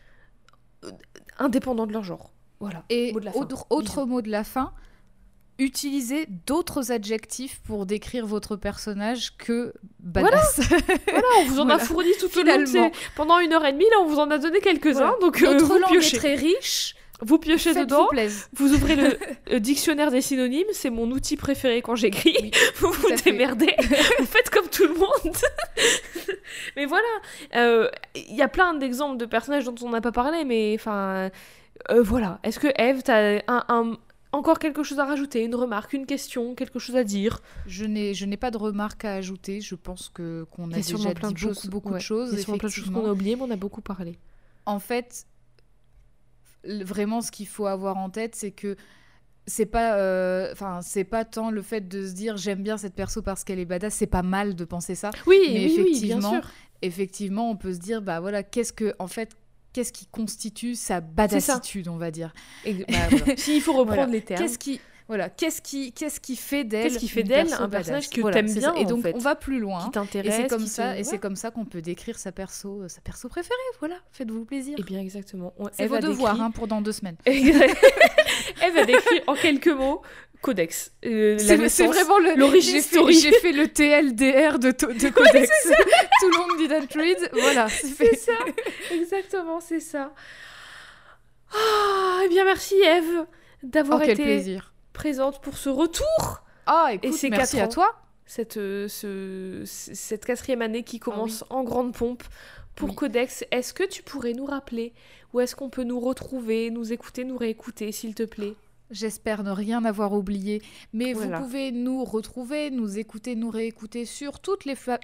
Speaker 1: euh, indépendants de leur genre. Voilà.
Speaker 2: Et
Speaker 1: Mot de la fin.
Speaker 2: autre, autre mot de la fin, utilisez d'autres adjectifs pour décrire votre personnage que badass.
Speaker 1: Voilà, on vous en a fourni tout au long pendant une heure et demie, là, on vous en a donné quelques-uns,
Speaker 2: Voilà.
Speaker 1: donc euh,
Speaker 2: Notre
Speaker 1: vous
Speaker 2: langue
Speaker 1: piochez.
Speaker 2: est très riche.
Speaker 1: Vous piochez dedans, vous ouvrez le dictionnaire des synonymes, c'est mon outil préféré quand j'écris.
Speaker 2: Oui,
Speaker 1: vous vous démerdez, vous faites comme tout le monde. mais voilà, euh, il y a plein d'exemples de personnages dont on n'a pas parlé, mais enfin, euh, voilà. Est-ce que Eve, t'as un, un- encore quelque chose à rajouter, une remarque, une question, quelque chose à dire?
Speaker 2: Je n'ai, je n'ai pas de remarques à ajouter. Je pense que qu'on a déjà
Speaker 1: plein
Speaker 2: dit
Speaker 1: de choses,
Speaker 2: beaucoup, beaucoup
Speaker 1: ouais.
Speaker 2: de choses.
Speaker 1: Il y a sûrement plein de choses qu'on a oubliées, mais on a beaucoup parlé.
Speaker 2: En fait, vraiment, ce qu'il faut avoir en tête, c'est que c'est pas, euh, enfin, c'est pas tant le fait de se dire j'aime bien cette perso parce qu'elle est badass. C'est pas mal de penser ça.
Speaker 1: Oui,
Speaker 2: Mais
Speaker 1: oui, oui, bien
Speaker 2: effectivement,
Speaker 1: sûr.
Speaker 2: Effectivement, on peut se dire bah voilà, qu'est-ce que, en fait, qu'est-ce qui constitue sa badassitude, on va dire?
Speaker 1: Et- bah, voilà. S'il faut reprendre
Speaker 2: Voilà.
Speaker 1: les termes.
Speaker 2: Qu'est-ce qui voilà, qu'est-ce qui qu'est-ce qui fait d'elle
Speaker 1: Qu'est-ce qui fait
Speaker 2: une
Speaker 1: d'elle
Speaker 2: perso
Speaker 1: un personnage que
Speaker 2: Voilà,
Speaker 1: t'aimes bien.
Speaker 2: Et
Speaker 1: en
Speaker 2: donc
Speaker 1: fait.
Speaker 2: on va plus loin.
Speaker 1: qui
Speaker 2: Et
Speaker 1: t'intéresse
Speaker 2: c'est comme ça et c'est comme ça qu'on peut décrire sa perso sa perso préférée. Voilà, faites-vous plaisir.
Speaker 1: Eh bien, exactement. On-
Speaker 2: C'est vos devoirs
Speaker 1: décrit-
Speaker 2: hein, pour dans deux semaines.
Speaker 1: Eve a décrit en quelques mots Codex. Euh,
Speaker 2: C'est vraiment le
Speaker 1: l'origin
Speaker 2: j'ai fait-
Speaker 1: story.
Speaker 2: J'ai fait le TLDR de, Codex. Tout le monde didn't read. Voilà, c'est
Speaker 1: ça, exactement, c'est ça. Ah, eh bien, merci Eve d'avoir
Speaker 2: Oh, quel
Speaker 1: été
Speaker 2: plaisir.
Speaker 1: Présente pour ce retour.
Speaker 2: Ah, écoute,
Speaker 1: ces
Speaker 2: merci
Speaker 1: quatre
Speaker 2: à
Speaker 1: ans.
Speaker 2: toi.
Speaker 1: Cette, euh, ce- cette quatrième année qui commence
Speaker 2: Ah
Speaker 1: en grande pompe pour
Speaker 2: Oui.
Speaker 1: Codex. Est-ce que tu pourrais nous rappeler où est-ce qu'on peut nous retrouver, nous écouter, nous réécouter, s'il te plaît?
Speaker 2: J'espère ne rien avoir oublié. Mais
Speaker 1: Voilà.
Speaker 2: vous pouvez nous retrouver, nous écouter, nous réécouter sur toutes les... Fa...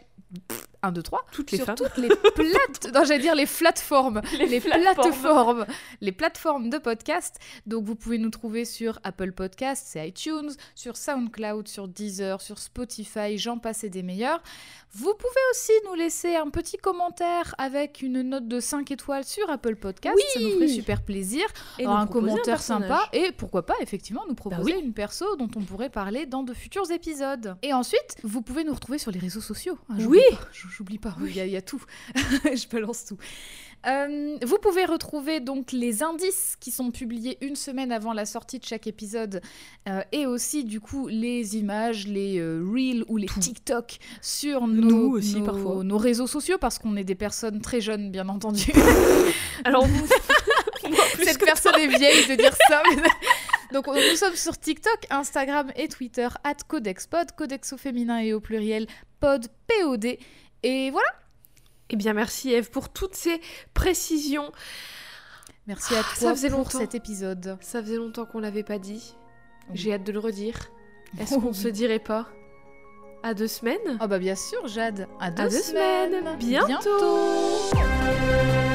Speaker 2: 1, 2, 3
Speaker 1: Toutes les
Speaker 2: sur
Speaker 1: femmes.
Speaker 2: toutes les plates... non, j'allais dire les plateformes.
Speaker 1: Les
Speaker 2: les plateformes, les plateformes de podcast. Donc vous pouvez nous trouver sur Apple Podcast, c'est iTunes, sur SoundCloud, sur Deezer, sur Spotify, j'en passe et des meilleurs. Vous pouvez aussi nous laisser un petit commentaire avec une note de 5 étoiles sur Apple Podcast, ça nous ferait
Speaker 1: Oui.
Speaker 2: super plaisir.
Speaker 1: Et
Speaker 2: Alors,
Speaker 1: nous
Speaker 2: un
Speaker 1: proposer
Speaker 2: commentaire sympa et pourquoi pas effectivement nous proposer
Speaker 1: oui.
Speaker 2: une perso dont on pourrait parler dans de futurs épisodes. Et ensuite, vous pouvez nous retrouver sur les réseaux sociaux. hein,
Speaker 1: Oui.
Speaker 2: pas, j'oublie pas, il y, a- il y a tout. je balance tout. Euh, vous pouvez retrouver donc les indices qui sont publiés une semaine avant la sortie de chaque épisode euh, et aussi du coup les images, les euh, reels ou les TikTok sur nos,
Speaker 1: Nous aussi,
Speaker 2: nos-
Speaker 1: parfois.
Speaker 2: nos réseaux sociaux parce qu'on est des personnes très jeunes bien entendu.
Speaker 1: Alors,
Speaker 2: Cette personne est vieille de dire ça. mais- Donc nous sommes sur TikTok, Instagram et Twitter, at CodexPod, Codex au féminin et au pluriel, pod, POD. Et voilà,
Speaker 1: Eh bien, merci Eve pour toutes ces précisions.
Speaker 2: merci à
Speaker 1: Ah, ça
Speaker 2: toi
Speaker 1: faisait
Speaker 2: pour
Speaker 1: longtemps.
Speaker 2: cet épisode.
Speaker 1: Ça faisait longtemps qu'on l'avait pas dit.
Speaker 2: Oui.
Speaker 1: J'ai hâte de le redire. Est-ce
Speaker 2: Oh
Speaker 1: qu'on se dirait pas à deux semaines?
Speaker 2: Ah bah bien sûr, Jade. À deux,
Speaker 1: À deux semaines. Bientôt.
Speaker 2: Bientôt.